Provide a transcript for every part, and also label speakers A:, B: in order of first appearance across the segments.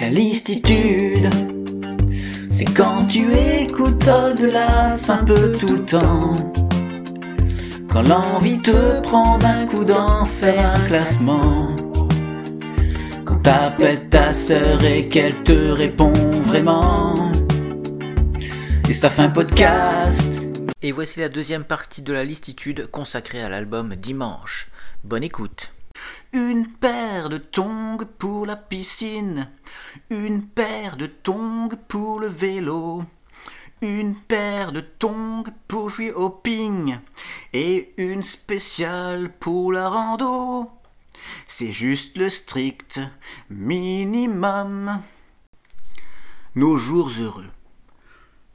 A: La listitude, c'est quand tu écoutes de la fin peu tout le temps. Quand l'envie te prend d'un coup d'en faire un classement. Quand t'appelles ta sœur et qu'elle te répond vraiment. Et ça fait un podcast.
B: Et voici la deuxième partie de la listitude consacrée à l'album Dimanche. Bonne écoute.
A: Une paire de tongs pour la piscine, une paire de tongs pour le vélo, une paire de tongs pour jouer au ping, et une spéciale pour la rando. C'est juste le strict minimum. Nos jours heureux.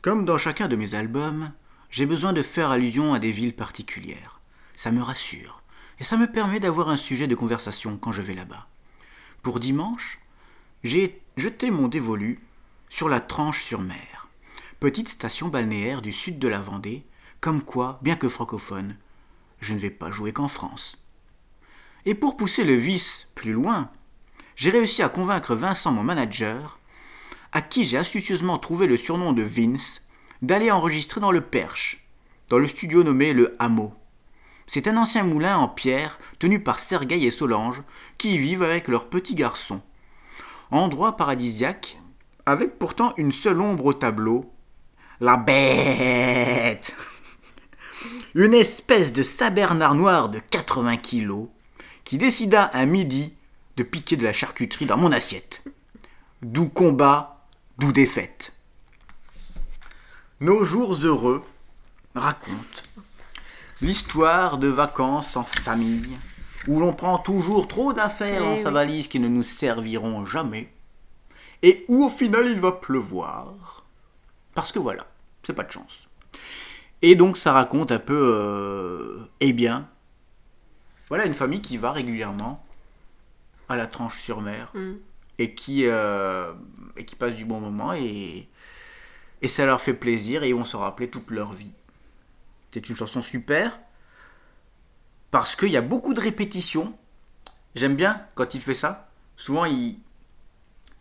A: Comme dans chacun de mes albums, j'ai besoin de faire allusion à des villes particulières. Ça me rassure et ça me permet d'avoir un sujet de conversation quand je vais là-bas. Pour dimanche, j'ai jeté mon dévolu sur la Tranche-sur-Mer, petite station balnéaire du sud de la Vendée, comme quoi, bien que francophone, je ne vais pas jouer qu'en France. Et pour pousser le vice plus loin, j'ai réussi à convaincre Vincent, mon manager, à qui j'ai astucieusement trouvé le surnom de Vince, d'aller enregistrer dans le Perche, dans le studio nommé le Hameau. C'est un ancien moulin en pierre tenu par Sergueï et Solange qui y vivent avec leur petit garçon. Endroit paradisiaque, avec pourtant une seule ombre au tableau. La bête Une espèce de Saint-Bernard noir de 80 kilos qui décida un midi de piquer de la charcuterie dans mon assiette. D'où combat, d'où défaite. Nos jours heureux racontent l'histoire de vacances en famille, où l'on prend toujours trop d'affaires
C: Eh
A: dans sa valise qui ne nous serviront jamais, et où au final il va pleuvoir. Parce que voilà, c'est pas de chance. Et donc ça raconte un peu, euh, eh bien, voilà une famille qui va régulièrement à la tranche sur mer
C: Mm.
A: et qui euh, et qui passe du bon moment et et ça leur fait plaisir et ils vont s'en rappeler toute leur vie. C'est une chanson super parce qu'il y a beaucoup de répétitions. J'aime bien quand il fait ça. Souvent il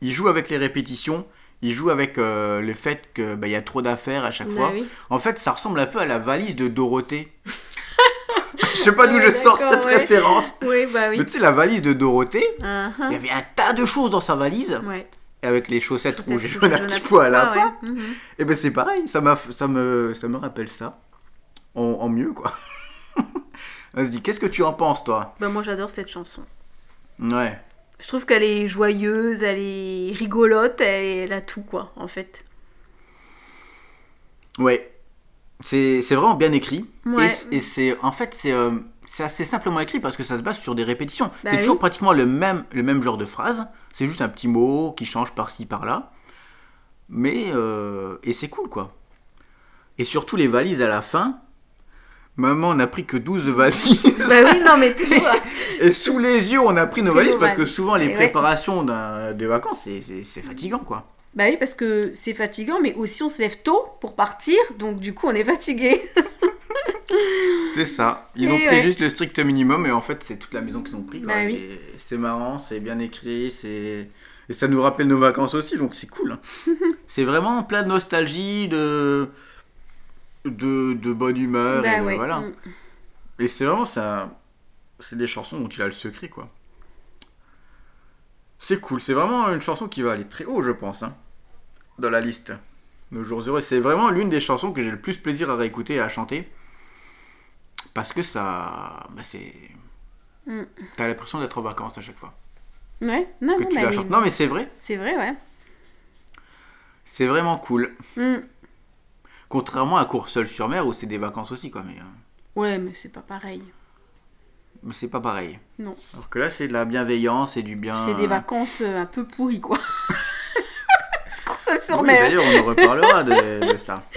A: il joue avec les répétitions. Il joue avec euh, le fait que bah, y a trop d'affaires à chaque
C: Bah
A: fois.
C: oui.
A: En fait, ça ressemble un peu à la valise de Dorothée. Je sais pas d'où
C: Ouais,
A: je sors cette
C: ouais.
A: référence.
C: Oui, bah oui.
A: Mais tu sais, la valise de Dorothée,
C: Uh-huh.
A: il y avait un tas de choses dans sa valise,
C: Ouais.
A: avec les chaussettes rouges et jaunes
C: jaunes
A: petit
C: à
A: peu à la
C: petits
A: fin.
C: pois. Mhm.
A: Et ben c'est pareil, ça, m'a, ça, me, ça me rappelle ça. En, en mieux, quoi. On se dit, qu'est-ce que tu en penses, toi?
C: Bah moi j'adore cette chanson.
A: Ouais.
C: Je trouve qu'elle est joyeuse, elle est rigolote, elle, elle a tout quoi en fait.
A: Ouais. C'est, c'est vraiment bien écrit.
C: Ouais.
A: Et, c'est, en fait, c'est, euh, c'est assez simplement écrit parce que ça se base sur des répétitions.
C: Bah
A: c'est
C: oui.
A: toujours pratiquement le même, le même genre de phrase. C'est juste un petit mot qui change par-ci, par-là. Mais, euh, et c'est cool, quoi. Et surtout les valises à la fin. Maman n'a pris que 12 valises.
C: bah oui, non mais toujours.
A: Et sous les yeux, on a pris nos valises parce que souvent les préparations d'un- des vacances, c'est- fatigant, quoi.
C: bah oui, parce que c'est fatigant, mais aussi on se lève tôt pour partir, donc du coup on est fatigué.
A: C'est ça. Ils
C: Et
A: ont pris
C: ouais.
A: juste le strict minimum et en fait, c'est toute la maison qu'ils ont pris.
C: Bah oui.
A: C'est marrant, c'est bien écrit, c'est et ça nous rappelle nos vacances aussi, donc c'est cool. hein. c'est vraiment plein de nostalgie, de de, de bonne humeur
C: bah
A: et de-
C: ouais.
A: voilà.
C: Mm.
A: Et c'est vraiment ça. C'est des chansons dont tu as le secret, quoi. C'est cool. C'est vraiment une chanson qui va aller très haut, je pense, hein, dans la liste. Nos jours heureux. C'est vraiment l'une des chansons que j'ai le plus plaisir à réécouter et à chanter. Parce que ça. Bah, c'est.
C: Mm.
A: T'as l'impression d'être en vacances à chaque fois.
C: Ouais, non,
A: Que
C: non,
A: tu
C: mais
A: la chantes. Non, mais c'est vrai.
C: c'est vrai, ouais.
A: C'est vraiment cool.
C: Mm.
A: Contrairement à Courseul-sur-Mer où c'est des vacances aussi, quoi. Mais, euh,
C: Ouais, mais c'est pas pareil.
A: mais c'est pas pareil.
C: Non.
A: Alors que là, c'est de la bienveillance et du bien.
C: C'est des vacances euh, un peu pourries, quoi. Scorsese sur
A: Oui,
C: mer.
A: d'ailleurs, on en reparlera de- de ça.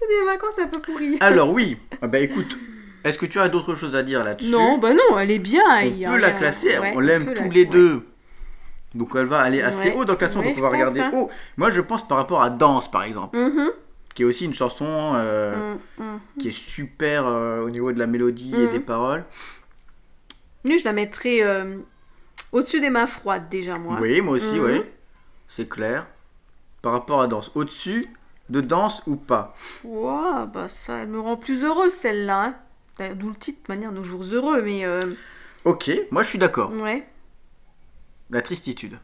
C: C'est des vacances un peu pourries.
A: Alors oui, ah bah écoute, est-ce que tu as d'autres choses à dire là-dessus?
C: Non, bah non, elle est bien.
A: On
C: il
A: peut la classer,
C: ouais,
A: on l'aime tous
C: la-
A: les
C: ouais.
A: deux. Donc elle va aller assez
C: Ouais.
A: haut dans le classement, donc on va
C: pense,
A: regarder
C: hein.
A: haut. Moi je pense par rapport à Danse par exemple,
C: Mhm,
A: qui est aussi une chanson euh,
C: mm, mm.
A: qui est super euh, au niveau de la mélodie et des paroles.
C: Lui, je la mettrais euh, au-dessus des mains froides déjà, moi.
A: Oui, moi aussi, oui. c'est clair. Par rapport à danse, au-dessus de danse ou pas?
C: Ouah, bah ça, elle me rend plus heureuse celle-là. hein. D'ailleurs, D'où le titre, de manière nos jours heureux, mais
A: Ok, moi je suis d'accord.
C: ouais.
A: La tristitude.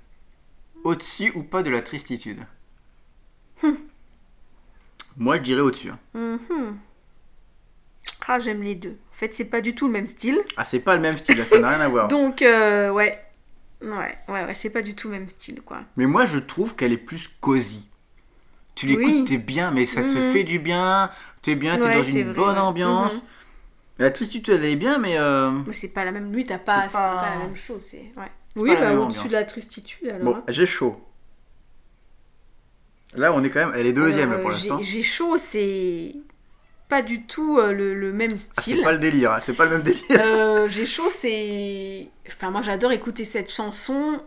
A: Au-dessus ou pas de la tristitude? Moi je dirais au-dessus. hein.
C: Mhm. Ah, j'aime les deux. En fait, c'est pas du tout le même style.
A: Ah, c'est pas le même style, là, ça n'a rien à voir.
C: Donc, euh, ouais. Ouais, ouais, ouais, c'est pas du tout le même style, quoi.
A: Mais moi je trouve qu'elle est plus cosy. Tu l'écoutes,
C: Oui.
A: t'es bien, mais ça te
C: Mhm.
A: fait du bien. T'es bien, t'es
C: Ouais,
A: dans
C: c'est
A: une
C: vrai,
A: bonne
C: ouais.
A: ambiance.
C: Mhm.
A: La tristitude elle est bien, mais euh,
C: Mais c'est pas la même. Lui, t'as pas,
A: C'est
C: c'est
A: pas-
C: pas... la même chose. C'est ouais. Oui,
A: pas la
C: bah
A: même
C: au-dessus
A: ambiance.
C: de la tristitude alors.
A: bon,
C: hein.
A: j'ai chaud. Là on est quand même, elle est deuxième là, pour
C: euh,
A: l'instant.
C: j'ai- chaud, c'est pas du tout euh, le, le même
A: Ah,
C: style.
A: c'est pas le délire, hein, c'est pas le même délire.
C: Euh, j'ai chaud, c'est. Enfin, moi j'adore écouter cette chanson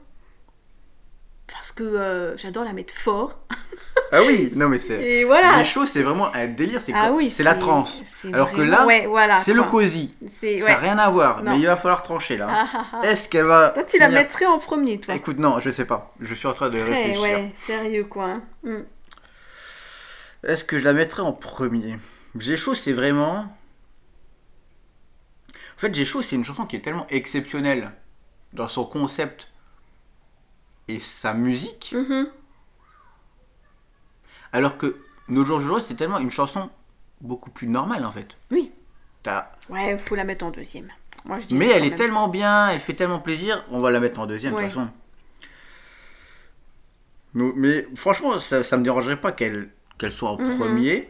C: parce que euh, j'adore la mettre fort.
A: Ah oui, non mais c'est.
C: Et voilà.
A: Chaud, c'est vraiment un délire, c'est
C: Ah oui,
A: c'est la transe. Alors que là,
C: ouais, voilà,
A: c'est le cosy.
C: C'est
A: Ça
C: ouais.
A: n'a rien à voir,
C: Non.
A: mais il va falloir trancher là.
C: Ah, ah, ah.
A: Est-ce qu'elle va.
C: Toi, tu la mettrais en premier, toi.
A: Écoute, non, je sais pas. Je suis en train de
C: Ouais,
A: réfléchir.
C: ouais, sérieux quoi. hein. Mm.
A: Est-ce que je la mettrais en premier? J'ai chaud, c'est vraiment. En fait, J'ai chaud, c'est une chanson qui est tellement exceptionnelle dans son concept et sa musique,
C: Mhm.
A: Alors que Nos jours heureux, c'est tellement une chanson beaucoup plus normale en fait.
C: Oui.
A: T'as-
C: Ouais, faut la mettre en deuxième. Moi, je
A: Mais elle est
C: même.
A: tellement bien, elle fait tellement plaisir, on va la mettre en deuxième de
C: Ouais.
A: toute façon. Mais, mais franchement, ça, ça me dérangerait pas qu'elle qu'elle soit en
C: Mhm.
A: premier.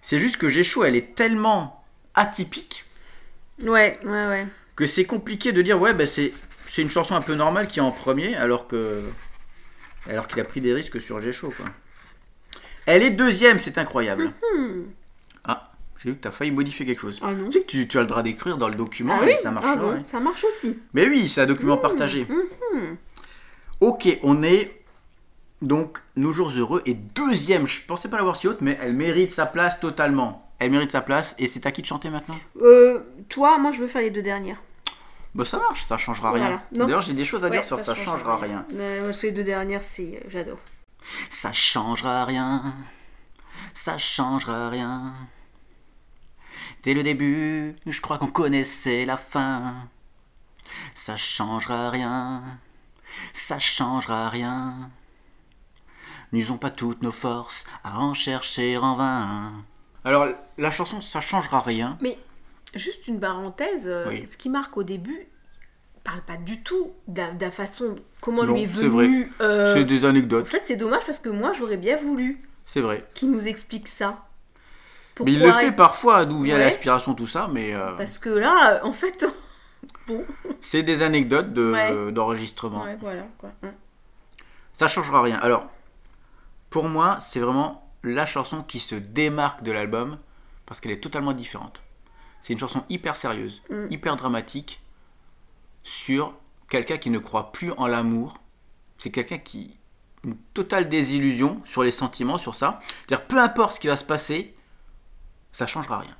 A: C'est juste que chaud, elle est tellement atypique
C: Ouais, ouais, ouais.
A: que c'est compliqué de dire ouais, bah, c'est c'est une chanson un peu normale qui est en premier alors que alors qu'il a pris des risques sur chaud quoi. Elle est deuxième, c'est incroyable.
C: Hmm.
A: Ah, j'ai vu que tu as failli modifier quelque chose.
C: Ah non.
A: Tu sais que tu, tu as le droit d'écrire dans le document
C: Ah
A: et
C: oui
A: ça marche
C: Ah bon,
A: ouais.
C: Ça marche aussi.
A: Mais oui, c'est un document partagé.
C: Mhm.
A: Ok, on est donc Nos jours heureux et deuxième. Je pensais pas l'avoir si haute, mais elle mérite sa place totalement. Elle mérite sa place et c'est à qui de chanter maintenant?
C: Euh, toi, moi, je veux faire les deux dernières.
A: Bah ça marche, ça changera rien.
C: Voilà. Non.
A: D'ailleurs, j'ai des choses à dire
C: Ouais,
A: sur ça,
C: change
A: changera rien.
C: Euh, ces deux dernières, c'est, euh, j'adore.
A: Ça changera rien. Ça changera rien. Dès le début, je crois qu'on connaissait la fin. Ça changera rien. Ça changera rien. N'usons pas toutes nos forces à en chercher en vain. Alors, la chanson, ça changera rien.
C: Mais juste une parenthèse, euh,
A: Oui.
C: ce qui marque au début, parle pas du tout de la, de la façon comment
A: Non,
C: lui est
A: c'est
C: venu. euh,
A: C'est des
C: En
A: anecdotes,
C: fait, c'est dommage parce que moi, j'aurais bien voulu
A: c'est vrai.
C: qu'il nous explique ça.
A: Mais il le fait parfois, d'où vient
C: Ouais.
A: l'inspiration, tout ça, mais euh,
C: Parce que là, euh, en fait, bon,
A: c'est des anecdotes de-
C: Ouais.
A: d'enregistrement.
C: ouais, voilà quoi.
A: Ça changera rien. Alors, pour moi, c'est vraiment la chanson qui se démarque de l'album parce qu'elle est totalement différente. C'est une chanson hyper sérieuse,
C: Mm.
A: hyper dramatique sur quelqu'un qui ne croit plus en l'amour. C'est quelqu'un qui une totale désillusion sur les sentiments, sur ça. C'est-à-dire peu importe ce qui va se passer, ça changera rien.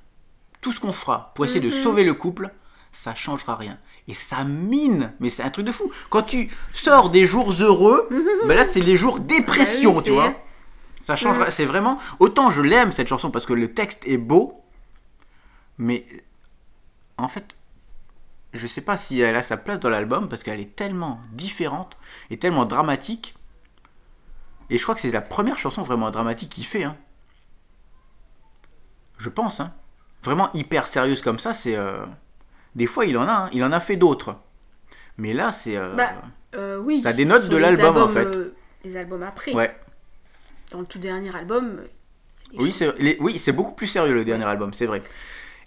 A: Tout ce qu'on fera pour essayer de
C: Mhm.
A: sauver le couple, ça changera rien. Et ça mine, mais c'est un truc de fou. Quand tu sors des jours heureux, ben là c'est les jours dépression,
C: oui,
A: tu vois. Ça changera, c'est vraiment autant je l'aime cette chanson parce que le texte est beau, mais en fait, je sais pas si elle a sa place dans l'album parce qu'elle est tellement différente et tellement dramatique. Et je crois que c'est la première chanson vraiment dramatique qu'il fait. hein. Je pense. Hein. Vraiment hyper sérieuse comme ça, c'est. euh, Des fois, il en a. hein. Il en a fait d'autres. Mais là, c'est. euh,
C: Bah, Euh, oui.
A: Ça dénote de l'album, en fait.
C: les albums après.
A: Ouais.
C: Dans le tout dernier album.
A: c'est les- oui, c'est beaucoup plus sérieux le dernier album, c'est vrai.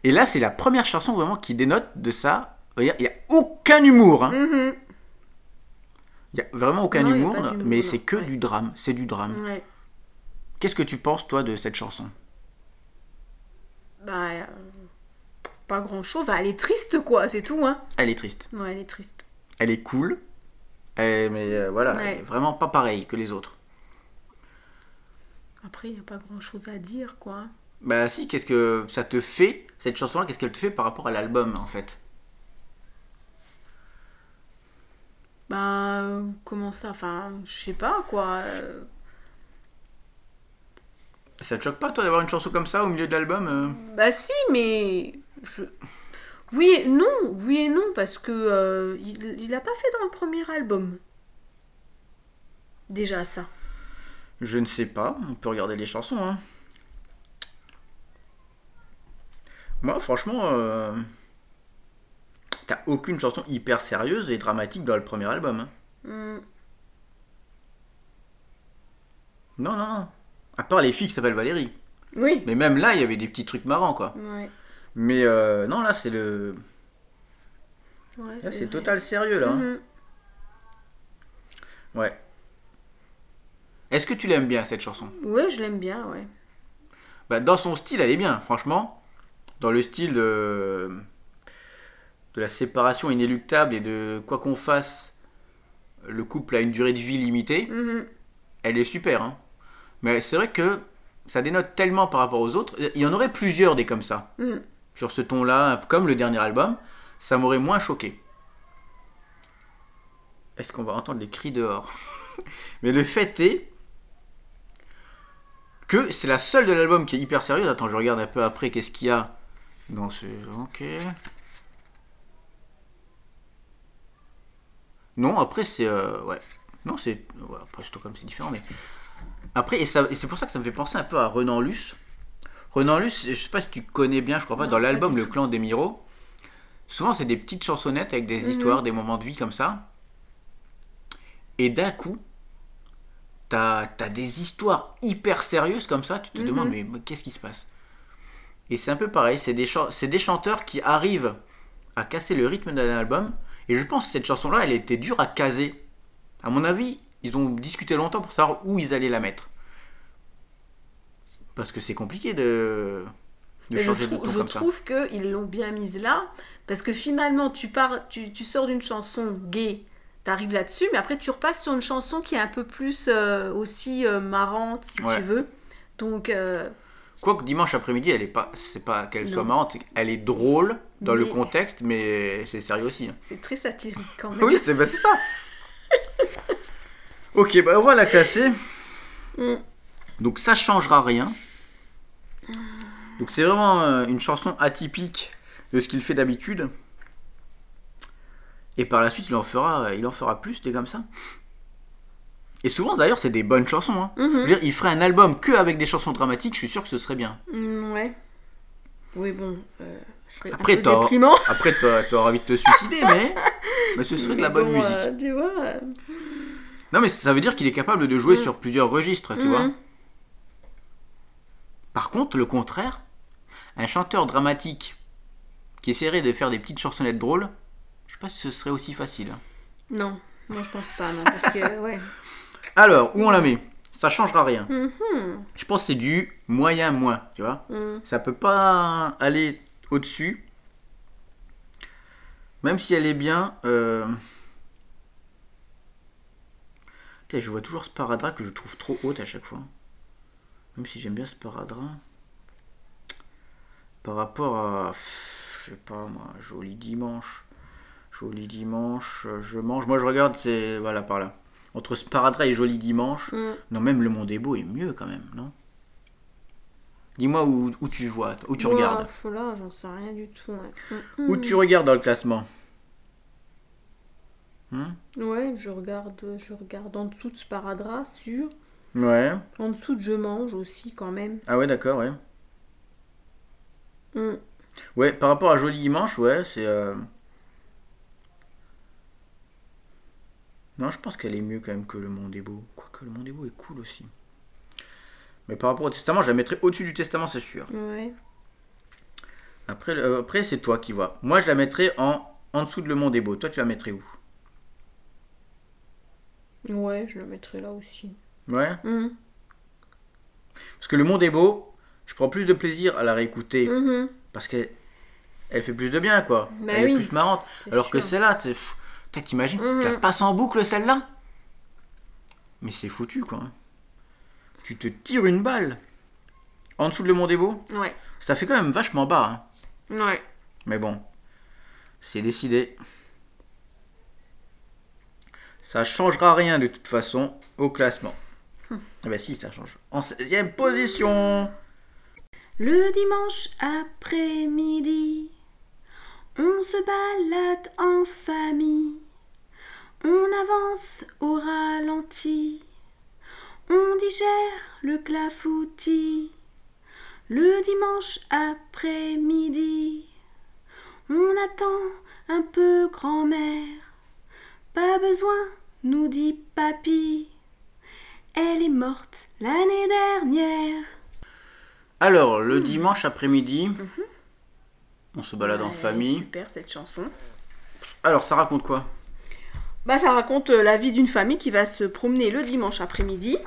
A: Et là, c'est la première chanson vraiment qui dénote de ça. Il n'y a, aucun humour. hein.
C: Mhm.
A: Il n'y a vraiment aucun
C: Non,
A: humour, mais c'est que
C: Ouais.
A: du drame. C'est du drame.
C: Ouais.
A: Qu'est-ce que tu penses, toi, de cette chanson?
C: Bah, euh, pas grand chose. elle est triste, quoi, c'est tout, hein.
A: Elle est triste.
C: Ouais, elle est triste.
A: Elle est cool. Elle- mais euh, voilà, elle est vraiment pas pareille que les autres.
C: Après, il n'y a pas grand chose à dire, quoi.
A: Bah si, qu'est-ce que ça te fait, cette chanson-là, qu'est-ce qu'elle te fait par rapport à l'album, en fait?
C: Ben, comment ça Enfin, je sais pas quoi. euh,
A: Ça te choque pas, toi, d'avoir une chanson comme ça au milieu de l'album euh
C: Bah si, mais je... oui, et non, oui et non, parce que euh, il, il a pas fait dans le premier album. Déjà ça.
A: Je ne sais pas, on peut regarder les chansons. Hein. Moi, franchement, euh, t'as aucune chanson hyper sérieuse et dramatique dans le premier album. hein.
C: Hmm.
A: Non, non, non. À part les filles qui s'appellent Valérie.
C: Oui.
A: Mais même là, il y avait des petits trucs marrants, quoi.
C: Ouais.
A: Mais euh, non, là, c'est le.
C: Ouais,
A: Là, c'est total sérieux, là.
C: Mhm.
A: Ouais. Est-ce que tu l'aimes bien, cette chanson?
C: Ouais, je l'aime bien, ouais.
A: Bah, dans son style, elle est bien, franchement. Dans le style de, de la séparation inéluctable et de quoi qu'on fasse, le couple a une durée de vie limitée,
C: Mhm.
A: elle est super. hein. Mais c'est vrai que ça dénote tellement par rapport aux autres. Il y en aurait plusieurs des comme ça,
C: Mhm.
A: sur ce ton-là, comme le dernier album. Ça m'aurait moins choqué. Est-ce qu'on va entendre les cris dehors? Mais le fait est que c'est la seule de l'album qui est hyper sérieuse. Attends, je regarde un peu après qu'est-ce qu'il y a dans ce. Ok. Non, après c'est. euh, ouais. Non, c'est. ouais, après Stockholm c'est différent, mais. Après, et, c'est pour ça que ça me fait penser un peu à Renan Luce. Renan Luce, je sais pas si tu connais bien, je crois pas,
C: Non,
A: dans l'album Le. Clan des Miro. Souvent, c'est des petites chansonnettes avec des
C: Mhm.
A: histoires, des moments de vie comme ça. Et d'un coup, t'as as des histoires hyper sérieuses comme ça. Tu te
C: Mhm.
A: demandes, mais, mais qu'est-ce qui se passe? Et c'est un peu pareil. C'est des, des chanteurs qui arrivent à casser le rythme d'un album. Et je pense que cette chanson-là, elle était dure à caser. À mon avis, ils ont discuté longtemps pour savoir où ils allaient la mettre. Parce que c'est compliqué de, de
C: je,
A: changer de ton
C: je
A: comme ça.
C: trouve qu'ils l'ont bien mise là, parce que finalement, tu, pars, tu, tu sors d'une chanson gay, t'arrives là-dessus, mais après tu repasses sur une chanson qui est un peu plus euh, aussi euh, marrante, si
A: Ouais.
C: tu veux. Donc, euh,
A: Quoique dimanche après-midi, elle est pas, c'est pas qu'elle soit marrante, qu'elle est drôle dans le contexte, mais c'est sérieux aussi. hein.
C: c'est très satirique quand même.
A: Oui, c'est bah, c'est ça. ok, bah on va la classer.
C: Mm.
A: Donc ça changera rien. Donc c'est vraiment euh, une chanson atypique de ce qu'il fait d'habitude. Et par la suite, il en fera, il en fera plus des comme ça. Et souvent d'ailleurs, c'est des bonnes chansons. hein. Je
C: Mhm.
A: veux dire, il ferait un album que avec des chansons dramatiques, je suis sûr que ce serait bien.
C: Mm, ouais. Oui, bon, euh, serait
A: Après, t'auras envie de te suicider, mais, mais ce serait de la bonne
C: bon,
A: musique.
C: euh, tu vois. euh,
A: Non, mais ça veut dire qu'il est capable de jouer
C: Mm.
A: sur plusieurs registres, tu
C: mhm.
A: vois. Par contre, le contraire, un chanteur dramatique qui essaierait de faire des petites chansonnettes drôles, je sais pas si ce serait aussi facile.
C: Non, moi je pense pas, non, parce que, ouais.
A: Alors, où on la met? Ça changera rien.
C: Mhm.
A: Je pense que c'est du moyen moins, tu vois.
C: Mm.
A: Ça peut pas aller au-dessus. Même si elle est bien. Euh... Putain, je vois toujours Sparadra que je trouve trop haute à chaque fois. Même si j'aime bien Sparadra. Par rapport à. Je sais pas moi, joli dimanche. Joli dimanche, je mange. Moi je regarde, c'est. Voilà, par là. Entre Sparadra et Joli dimanche.
C: Mm.
A: Non, même Le Monde est beau est mieux quand même, non? Dis-moi où, où tu vois, où tu regardes.
C: Là, j'en sais rien du tout. ouais. Mm,
A: Où
C: mm.
A: tu regardes dans le classement? Hmm?
C: Ouais, je regarde, je regarde en dessous de Sparadra, sûr.
A: Ouais.
C: En dessous de Je mange aussi, quand même.
A: Ah ouais, d'accord, ouais.
C: Mm.
A: Ouais, par rapport à Joli Dimanche, ouais, c'est... euh, Non, je pense qu'elle est mieux quand même que Le Monde est beau. Quoique Le Monde est beau est cool aussi. Mais par rapport au Testament, je la mettrais au-dessus du Testament, c'est sûr.
C: Ouais.
A: Après, euh, après c'est toi qui vois. Moi, je la mettrais en, en dessous de Le Monde est beau. Toi, tu la mettrais où?
C: Ouais, je le mettrai là aussi.
A: Ouais?
C: Mm.
A: Parce que Le Monde est beau, je prends plus de plaisir à la réécouter.
C: Mhm.
A: Parce qu'elle elle fait plus de bien, quoi.
C: Bah
A: elle
C: oui.
A: est plus marrante.
C: C'est
A: Alors que
C: sûr.
A: t'es- pff, putain, t'imagines,
C: Mhm.
A: tu la passes en boucle celle-là Mais c'est foutu, quoi. Tu te tires une balle en dessous de Le Monde est beau.
C: Ouais.
A: Ça fait quand même vachement bas, hein.
C: Ouais.
A: Mais bon, c'est décidé. Ça changera rien de toute façon au classement. Ah bah si, ça change. En 16e position.
C: Le dimanche après-midi, on se balade en famille. On avance au ralenti. On digère le clafoutis. Le dimanche après-midi, on attend un peu grand-mère. Pas besoin, nous dit papy. Elle est morte l'année dernière.
A: Alors, le dimanche après-midi, on se balade en famille.
C: Super cette chanson.
A: Alors, ça raconte quoi?
C: Bah, ça raconte euh, la vie d'une famille qui va se promener le dimanche après-midi.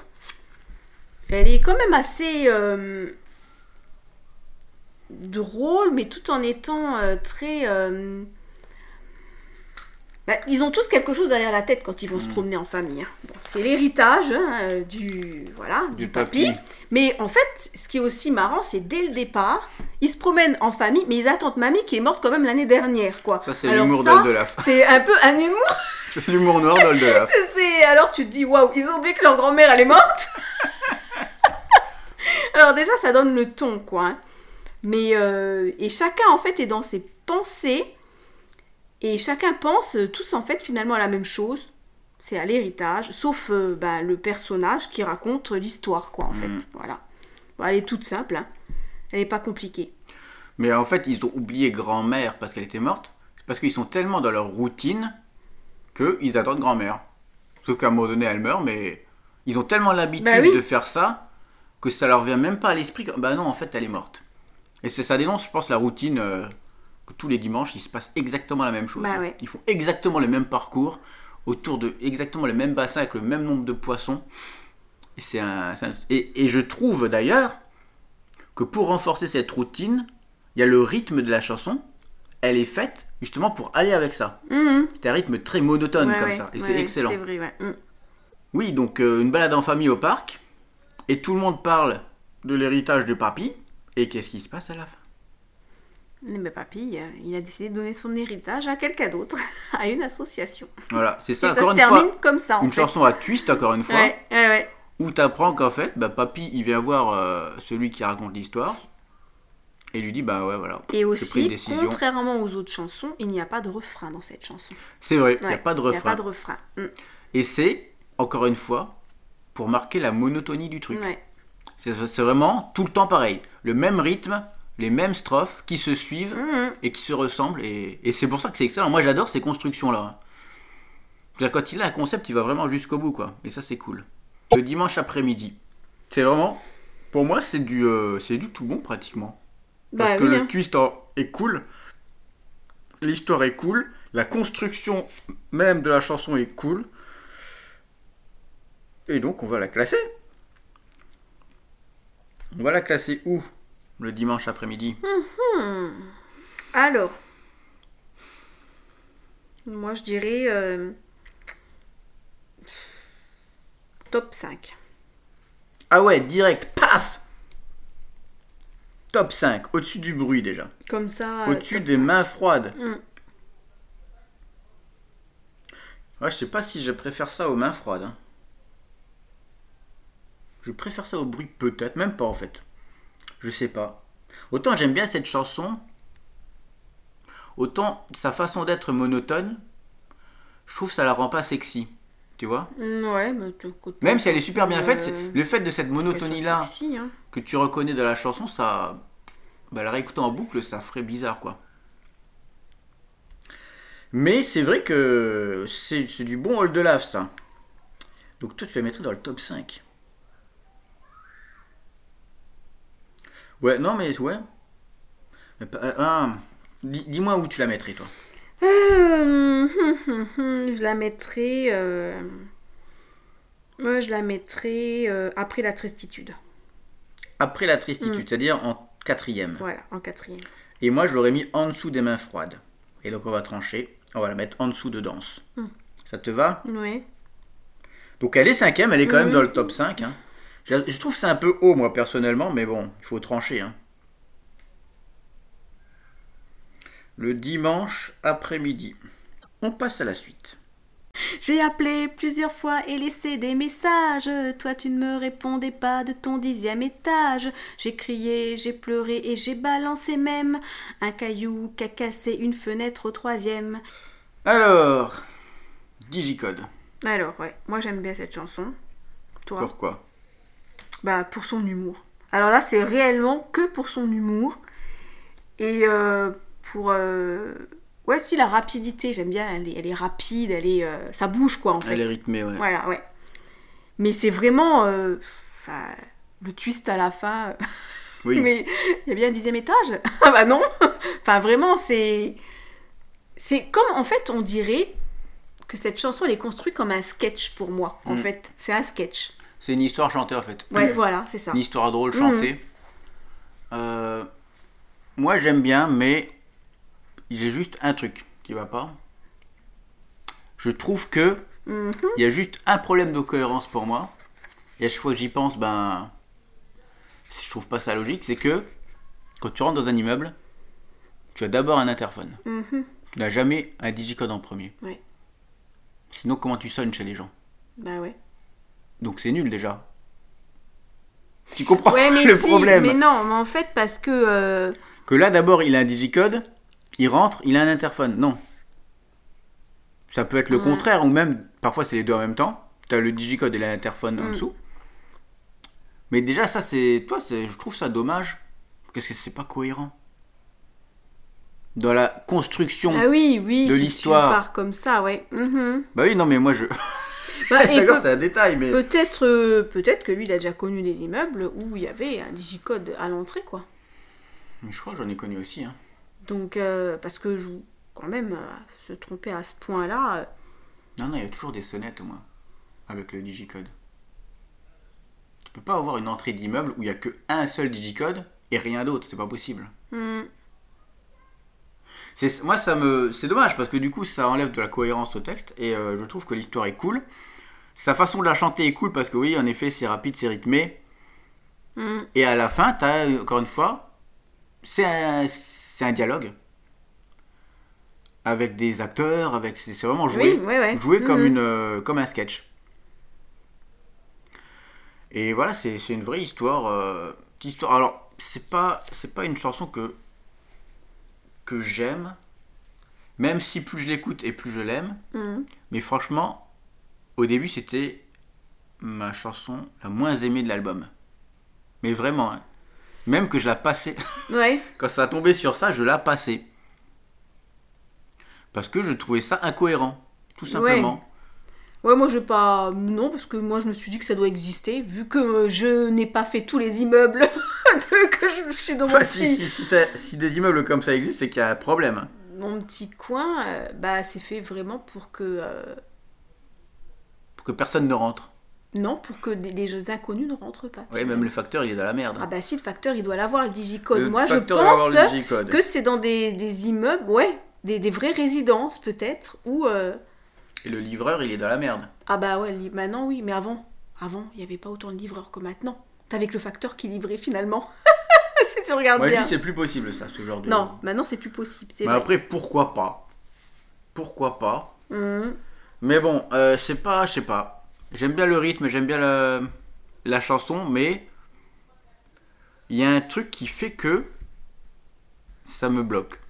C: Elle est quand même assez euh, drôle, mais tout en étant euh, très. euh, bah, ils ont tous quelque chose derrière la tête quand ils vont se promener en famille. hein. Bon, c'est l'héritage hein, du voilà du,
A: Du
C: papy.
A: papy.
C: Mais en fait, ce qui est aussi marrant, c'est dès le départ, ils se promènent en famille, mais ils attendent mamie qui est morte quand même l'année dernière, quoi.
A: Ça, c'est l'humour
C: ça,
A: d'Oldelaf.
C: C'est un peu un humour
A: l'humour noir
C: c'est alors tu te dis waouh, ils ont oublié que leur grand-mère elle est morte. alors déjà ça donne le ton quoi. hein. Mais euh, et chacun en fait est dans ses pensées et chacun pense euh, tous en fait finalement à la même chose. C'est à l'héritage, sauf euh, bah, le personnage qui raconte l'histoire quoi en fait.
A: Mhm.
C: Voilà. Bon, elle est toute simple. hein. Elle n'est pas compliquée.
A: Mais en fait, ils ont oublié grand-mère parce qu'elle était morte. C'est parce qu'ils sont tellement dans leur routine qu'ils attendent grand-mère. Sauf qu'à un moment donné, elle meurt, mais ils ont tellement l'habitude
C: Bah oui.
A: de faire ça que ça leur vient même pas à l'esprit. que, Bah non, en fait, elle est morte. Et c'est ça dénonce, je pense, la routine euh, que tous les dimanches, il se passe exactement la même chose.
C: Bah ouais.
A: Ils font exactement le même parcours autour de exactement le même bassin avec le même nombre de poissons. Et, c'est un, c'est un- et, et je trouve d'ailleurs que pour renforcer cette routine, il y a le rythme de la chanson. Elle est faite justement pour aller avec ça.
C: Mhm.
A: C'est un rythme très monotone
C: Ouais,
A: comme
C: ouais,
A: ça. Et
C: ouais,
A: c'est excellent.
C: Vrai, ouais. Mhm.
A: Oui, donc euh, une balade en famille au parc. Et tout le monde parle de l'héritage de papy. Et qu'est-ce qui se passe à la fin?
C: Mais bah, papy, euh, il a décidé de donner son héritage à quelqu'un d'autre, à une association.
A: Voilà, c'est
C: Et
A: ça,
C: ça
A: encore
C: se
A: une
C: termine
A: fois.
C: comme ça en
A: Une
C: fait.
A: chanson à twist, encore une fois.
C: Ouais, ouais, ouais.
A: Où t'apprends qu'en fait, bah, papy, il vient voir euh, celui qui raconte l'histoire. Et lui dit, bah ouais, voilà.
C: Et aussi, contrairement aux autres chansons, il n'y a pas de refrain dans cette chanson.
A: C'est vrai, il n'y a pas de
C: Il n'y a
A: refrain.
C: pas de refrain. Mm.
A: Et c'est, encore une fois, pour marquer la monotonie du truc.
C: Ouais.
A: C'est vraiment tout le temps pareil. Le même rythme, les mêmes strophes qui se suivent
C: Mhm.
A: et qui se ressemblent. Et, et c'est pour ça que c'est excellent. Moi, j'adore ces constructions-là. C'est-à-dire, Quand il a un concept, il va vraiment jusqu'au bout, quoi. Et ça, c'est cool. Le dimanche après-midi. C'est vraiment, pour moi, c'est du, euh, c'est du tout bon, pratiquement. Parce
C: Bah
A: que
C: oui,
A: le
C: hein.
A: twist est cool. L'histoire est cool. La construction même de la chanson est cool. Et donc, on va la classer. On va la classer où Le dimanche après-midi?
C: Hmm. Alors, moi je dirais euh, top 5.
A: Ah ouais, direct, paf Top 5, au-dessus du bruit déjà.
C: Comme ça. euh,
A: Au-dessus des
C: 5.
A: mains froides.
C: Mm.
A: Ouais, je sais pas si je préfère ça aux mains froides. hein. Je préfère ça au bruit peut-être, même pas en fait. Je sais pas. Autant j'aime bien cette chanson, autant sa façon d'être monotone, je trouve que ça la rend pas sexy. Tu vois
C: Mm, Ouais, mais tu écoutes pas
A: Même si elle est super bien
C: euh,
A: faite, c'est- le fait de cette monotonie-là
C: hein.
A: que tu reconnais dans la chanson, ça. Bah, la réécoutant en boucle, ça ferait bizarre quoi. Mais c'est vrai que c'est du bon Old Lave ça. Donc toi tu la mettrais dans le top 5. Ouais, non mais ouais. Euh, ah, dis- Dis-moi où tu la mettrais toi.
C: Euh, hum, hum, hum, je la mettrai. euh, Moi, je la mettrai euh, après la tristitude.
A: Après la tristitude, c'est-à-dire en quatrième.
C: Voilà, en quatrième.
A: Et moi je l'aurais mis en dessous des mains froides. Et donc on va trancher, on va la mettre en dessous de danse.
C: Hmm.
A: Ça te va?
C: Ouais.
A: Donc elle est cinquième, elle est quand même dans le top 5. hein. Je, je trouve que c'est un peu haut moi personnellement, mais bon, il faut trancher. hein. Le dimanche après-midi. On passe à la suite.
C: J'ai appelé plusieurs fois et laissé des messages. Toi, tu ne me répondais pas de ton dixième étage. J'ai crié, j'ai pleuré et j'ai balancé même un caillou qu'a cassé une fenêtre au troisième.
A: Alors, Digicode.
C: Alors, ouais, moi j'aime bien cette chanson. Toi?
A: Pourquoi?
C: Bah, pour son humour. Alors là, c'est réellement que pour son humour. Et euh, pour. euh, Ouais, si, la rapidité, j'aime bien. Elle est, elle est rapide, elle est. euh, Ça bouge, quoi, en fait.
A: Elle est rythmée, ouais.
C: Voilà, ouais. Mais c'est vraiment. euh, le twist à la fin.
A: Oui.
C: Mais il y a bien un dixième étage Ah bah non Enfin, vraiment, c'est. C'est comme, en fait, on dirait que cette chanson, elle est construite comme un sketch pour moi, en
A: Mm.
C: fait. C'est un sketch.
A: C'est une histoire chantée en fait.
C: Ouais, voilà, c'est ça.
A: Une histoire drôle chantée. Euh, moi j'aime bien, mais j'ai juste un truc qui va pas. Je trouve que
C: Mhm.
A: il y a juste un problème de cohérence pour moi. Et à chaque fois que j'y pense, ben, je trouve pas ça logique. C'est que quand tu rentres dans un immeuble, tu as d'abord un interphone.
C: Mhm.
A: Tu n'as jamais un digicode en premier. Sinon, comment tu sonnes chez les gens?
C: Bah ouais.
A: Donc c'est nul déjà. Tu comprends
C: Ouais, mais
A: le
C: si,
A: problème?
C: mais non, mais en fait, parce que. euh,
A: Que là, d'abord, il a un digicode, il rentre, il a un interphone. Non. Ça peut être le
C: Ouais.
A: contraire, ou même, parfois, c'est les deux en même temps. Tu as le digicode et l'interphone en
C: Mm.
A: dessous. Mais déjà, ça, c'est. Toi, c'est... je trouve ça dommage. Parce que c'est pas cohérent. Dans la construction.
C: Ah oui, oui,
A: de
C: si
A: l'histoire.
C: comme ça, ouais. Mhm.
A: Bah oui, non, mais moi, je.
C: Bah,
A: D'accord, c'est un détail, mais.
C: Peut-être euh, peut-être que lui, il a déjà connu des immeubles où il y avait un digicode à l'entrée, quoi.
A: Mais je crois que j'en ai connu aussi. Hein.
C: Donc, euh, parce que je, quand même, euh, se tromper à ce point-là, euh,
A: Non, non, il y a toujours des sonnettes au moins. Avec le digicode. Tu peux pas avoir une entrée d'immeuble où il y a que un seul digicode et rien d'autre, c'est pas possible.
C: hmm,
A: C'est, moi, ça me, c'est dommage parce que du coup, ça enlève de la cohérence au texte et euh, je trouve que l'histoire est cool. Sa façon de la chanter est cool parce que oui, en effet, c'est rapide, c'est rythmé.
C: hmm,
A: Et à la fin, t'as encore une fois, c'est un, c'est un dialogue avec des acteurs, avec c'est, vraiment joué,
C: Oui, ouais, ouais.
A: joué comme
C: Mhm.
A: une, euh, comme un sketch. Et voilà, c'est, une vraie histoire, euh, histoire. Alors, c'est pas, c'est pas une chanson que que j'aime, même si plus je l'écoute et plus je l'aime.
C: hmm.
A: Mais franchement, au début, c'était ma chanson la moins aimée de l'album. Mais vraiment, hein. Même que je la passais,
C: Ouais,
A: quand ça a tombé sur ça, je la passais. Parce que je trouvais ça incohérent, tout simplement.
C: ouais, moi, je pas. Non, parce que moi, je me suis dit que ça doit exister, vu que euh, je n'ai pas fait tous les immeubles, de- que je suis dans mon
A: Enfin, si,
C: petit,
A: si, si ça- si des immeubles comme ça existent, c'est qu'il y a un problème.
C: mon petit coin, euh, bah, c'est fait vraiment pour que. euh,
A: Pour que personne ne rentre.
C: Non, pour que des- les jeux inconnus ne rentrent pas.
A: Ouais, même le facteur, il est dans la merde.
C: Ah bah si, le facteur, il doit l'avoir, le digicode.
A: le
C: Moi, je pense que c'est dans des, des immeubles, ouais, des, des vraies résidences peut-être, où... euh,
A: Et le livreur, il est dans la merde.
C: Ah bah ouais, maintenant oui, mais avant, avant, il n'y avait pas autant de livreurs que maintenant. T'avais que le facteur qui livrait finalement. si tu regardes
A: Moi, je
C: bien.
A: dis, c'est plus possible, ça, ce genre de.
C: Non, maintenant c'est plus possible,
A: Mais
C: vrai.
A: après, pourquoi pas? Pourquoi pas?
C: Mhm.
A: Mais bon, euh, c'est pas, je sais pas. J'aime bien le rythme, j'aime bien la, la chanson, mais il y a un truc qui fait que ça me bloque.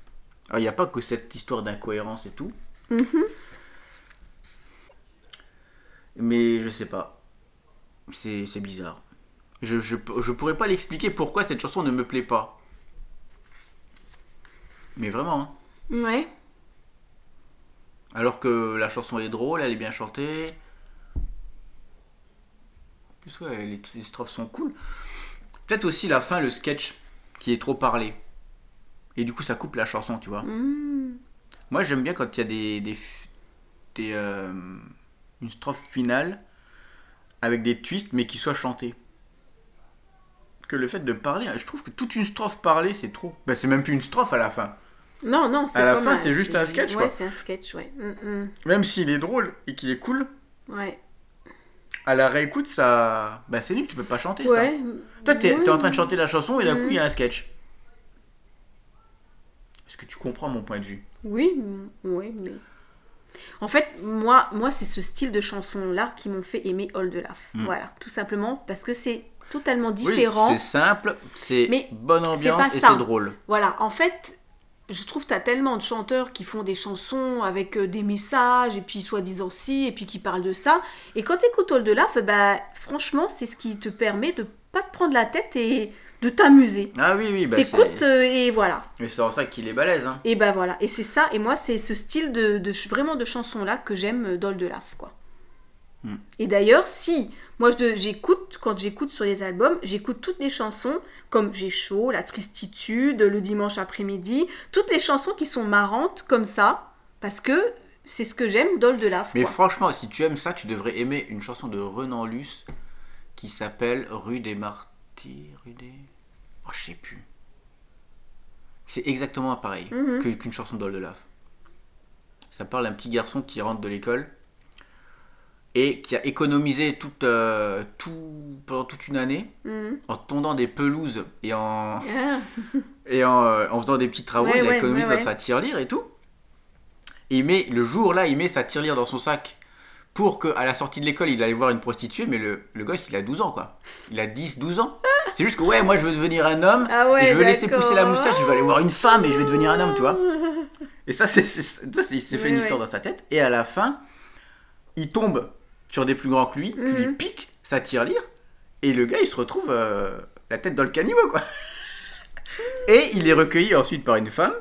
A: Alors, il n'y a pas que cette histoire d'incohérence et tout,
C: Mhm.
A: mais je sais pas. C'est c'est bizarre. Je, je, je pourrais pas l'expliquer pourquoi cette chanson ne me plaît pas. Mais vraiment, hein.
C: Ouais.
A: Alors que la chanson est drôle, elle est bien chantée. En plus, ouais, les, les strophes sont cool. Peut-être aussi la fin, le sketch, qui est trop parlé. Et du coup, ça coupe la chanson, tu vois.
C: Mhm.
A: Moi, j'aime bien quand il y a des. des, des, euh, une strophe finale avec des twists, mais qui soit chantée. Que le fait de parler, je trouve que toute une strophe parlée, c'est trop. Ben, c'est même plus une strophe à la fin.
C: Non, non, c'est
A: À la fin, c'est juste un sketch,
C: Ouais,
A: quoi.
C: c'est un sketch, ouais. Mhm.
A: Même s'il est drôle et qu'il est cool,
C: Ouais.
A: À la réécoute, ça. Bah, c'est nul, tu peux pas chanter ça.
C: Ouais.
A: Toi, t'es en train de chanter la chanson et d'un coup,
C: Mhm.
A: il y a un sketch. Est-ce que tu comprends mon point de vue?
C: Oui, mm, oui, mais. En fait, moi, moi c'est ce style de chanson-là qui m'ont fait aimer All the Laugh.
A: Mm.
C: Voilà, tout simplement parce que c'est totalement
A: Oui,
C: différent.
A: c'est simple, c'est
C: Mais
A: bonne ambiance et
C: ça.
A: c'est drôle.
C: Voilà, en fait, je trouve que tu as tellement de chanteurs qui font des chansons avec euh, des messages, et puis soi-disant si, et puis qui parlent de ça. Et quand tu écoutes All de Laugh, bah, franchement, c'est ce qui te permet de pas te prendre la tête et de t'amuser.
A: Ah oui, oui, bah
C: T'écoutes euh, et voilà.
A: Mais c'est en ça qu'il est balèze. Hein.
C: Et bah voilà. Et c'est ça, et moi, c'est ce style de, de vraiment de chanson-là que j'aime euh, de Laugh, quoi. Et d'ailleurs, si moi j'écoute, quand j'écoute sur les albums, j'écoute toutes les chansons comme J'ai chaud, La tristitude, Le dimanche après-midi, toutes les chansons qui sont marrantes comme ça, parce que c'est ce que j'aime de Laugh.
A: Mais franchement, si tu aimes ça, tu devrais aimer une chanson de Renan Luce qui s'appelle Rue des Martyrs. Rue des. Oh, je sais plus. C'est exactement pareil que- qu'une chanson d'Old Love. Ça parle d'un petit garçon qui rentre de l'école et qui a économisé toute, euh, tout, pendant toute une année
C: Mhm.
A: en tondant des pelouses et en,
C: Ah,
A: et en, euh, en faisant des petits travaux,
C: Ouais,
A: il a
C: ouais,
A: économisé
C: ouais,
A: dans sa tirelire et tout. Et il met, le jour là, il met sa tirelire dans son sac pour qu'à la sortie de l'école, il aille voir une prostituée, mais le, le gosse, il a 12 ans quoi. Il a 10, 12 ans. C'est juste que ouais, moi je veux devenir un homme,
C: Ah
A: et je veux laisser pousser la moustache, je veux aller voir une femme et je vais devenir un homme, tu vois. Et ça, c'est, il s'est fait une histoire dans sa tête. Et à la fin, il tombe sur des plus grands que lui, qui lui
C: Mhm.
A: pique sa tirelire, et le gars, il se retrouve euh, la tête dans le caniveau, quoi. Et il est recueilli ensuite par une femme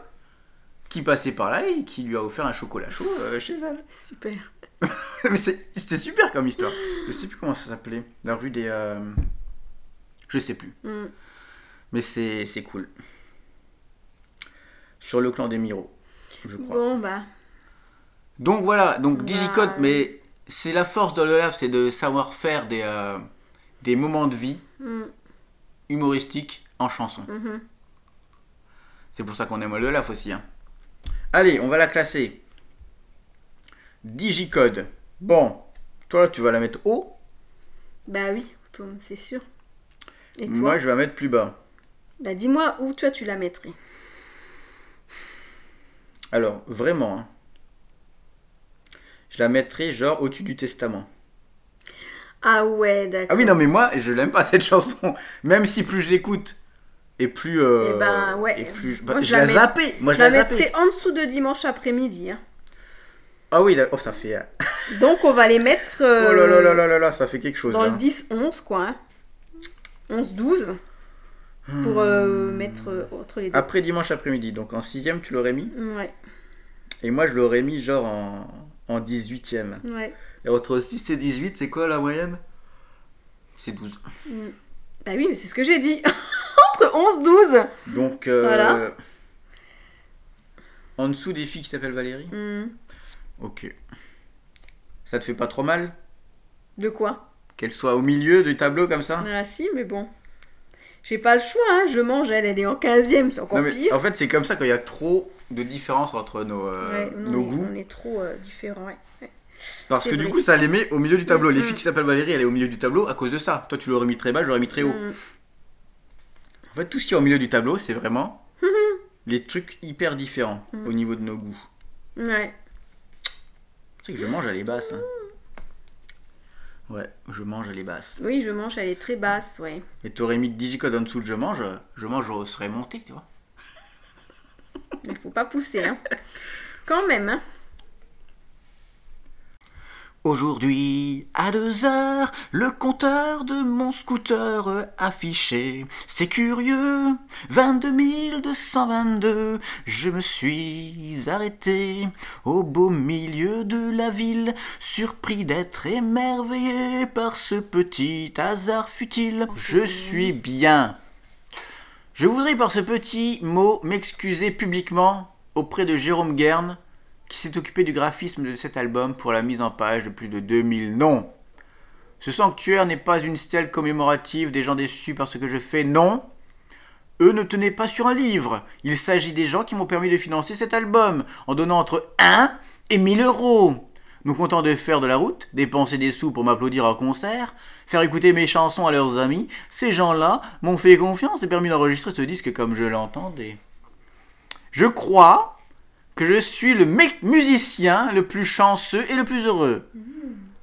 A: qui passait par là et qui lui a offert un chocolat chaud euh, chez elle.
C: super.
A: Mais c'est- c'était super comme histoire. Je sais plus comment ça s'appelait. La rue des. euh, Je sais plus.
C: Mhm.
A: Mais c'est c'est cool. Sur le clan des Miro, je crois.
C: Bon bah,
A: Donc voilà, donc
C: Bah,
A: mais c'est la force de l'Olaf, c'est de savoir faire des, euh, des moments de vie
C: mhm,
A: humoristiques en chanson.
C: mhm.
A: C'est pour ça qu'on aime l'Olaf aussi. hein. Allez, on va la classer. Digicode. Bon, toi tu vas la mettre haut,
C: bah oui, c'est sûr. Et toi
A: moi je vais la mettre plus bas.
C: Bah dis-moi où toi tu la mettrais.
A: Alors, vraiment, hein. Je la mettrai genre au-dessus du testament.
C: Ah ouais, d'accord.
A: Ah oui, non, mais moi, je l'aime pas cette chanson. Même si plus je l'écoute, et plus. euh,
C: Eh ben, ouais.
A: et plus,
C: Moi,
A: bah,
C: je
A: je
C: la
A: la zappée. Moi, je
C: Je la mettrais en dessous de dimanche après-midi. hein.
A: Ah oui, oh, ça fait. euh,
C: Donc on va les mettre euh,
A: Oh là là là là là là, ça fait quelque chose.
C: dans
A: là.
C: le 10-11 quoi. hein. 11-12 pour euh, mettre entre les deux.
A: Après dimanche après-midi, donc en sixième, tu l'aurais mis?
C: Ouais,
A: Et moi, je l'aurais mis genre en, en 18ème.
C: ouais.
A: Et entre 6 et 18, c'est quoi la moyenne? C'est 12.
C: Bah oui, mais c'est ce que j'ai dit. entre 11-12.
A: Donc, euh,
C: Voilà.
A: en dessous des filles qui s'appellent Valérie?
C: Hmm.
A: Ok. Ça te fait pas trop mal?
C: De quoi?
A: Qu'elle soit au milieu du tableau comme ça?
C: Ah si, mais bon. J'ai pas le choix, hein. je mange, elle, elle est en 15ème, c'est encore
A: Non, mais
C: pire.
A: En fait, c'est comme ça quand il y a trop de différence entre nos, euh,
C: Ouais, non,
A: nos goûts.
C: On est trop euh, différents, ouais. ouais.
A: Parce que du coup, ça les met au milieu du tableau. Les
C: Mm,
A: filles
C: mm.
A: qui s'appellent Valérie, elle est au milieu du tableau à cause de ça. Toi, tu l'aurais mis très bas, je l'aurais mis très haut.
C: Hmm.
A: En fait, tout ce qui est au milieu du tableau, c'est vraiment les trucs hyper différents
C: Mm.
A: au niveau de nos goûts.
C: Ouais.
A: C'est que je mange à les basses. hein. Ouais, je mange à les basses.
C: Oui, je mange, elle est très basse, ouais.
A: Et t'aurais mis digicode en dessous de je mange, je mange, je serais monté, tu vois.
C: Il faut pas pousser, hein. Quand même, hein.
A: Aujourd'hui, à 2 heures, le compteur de mon scooter affiché. C'est curieux, 22 222. Je me suis arrêté au beau milieu de la ville, surpris d'être émerveillé par ce petit hasard futile. Je suis bien. Je voudrais par ce petit mot m'excuser publiquement auprès de Jérôme Guerne, qui s'est occupé du graphisme de cet album pour la mise en page de plus de 2000 noms. Ce sanctuaire n'est pas une stèle commémorative des gens déçus par ce que je fais, non. Eux ne tenaient pas sur un livre. Il s'agit des gens qui m'ont permis de financer cet album en donnant entre 1 et 1000 euros. Nous comptant de faire de la route, dépenser des sous pour m'applaudir en concert, faire écouter mes chansons à leurs amis, ces gens-là m'ont fait confiance et permis d'enregistrer ce disque comme je l'entendais. Je crois que je suis le mec musicien le plus chanceux et le plus heureux.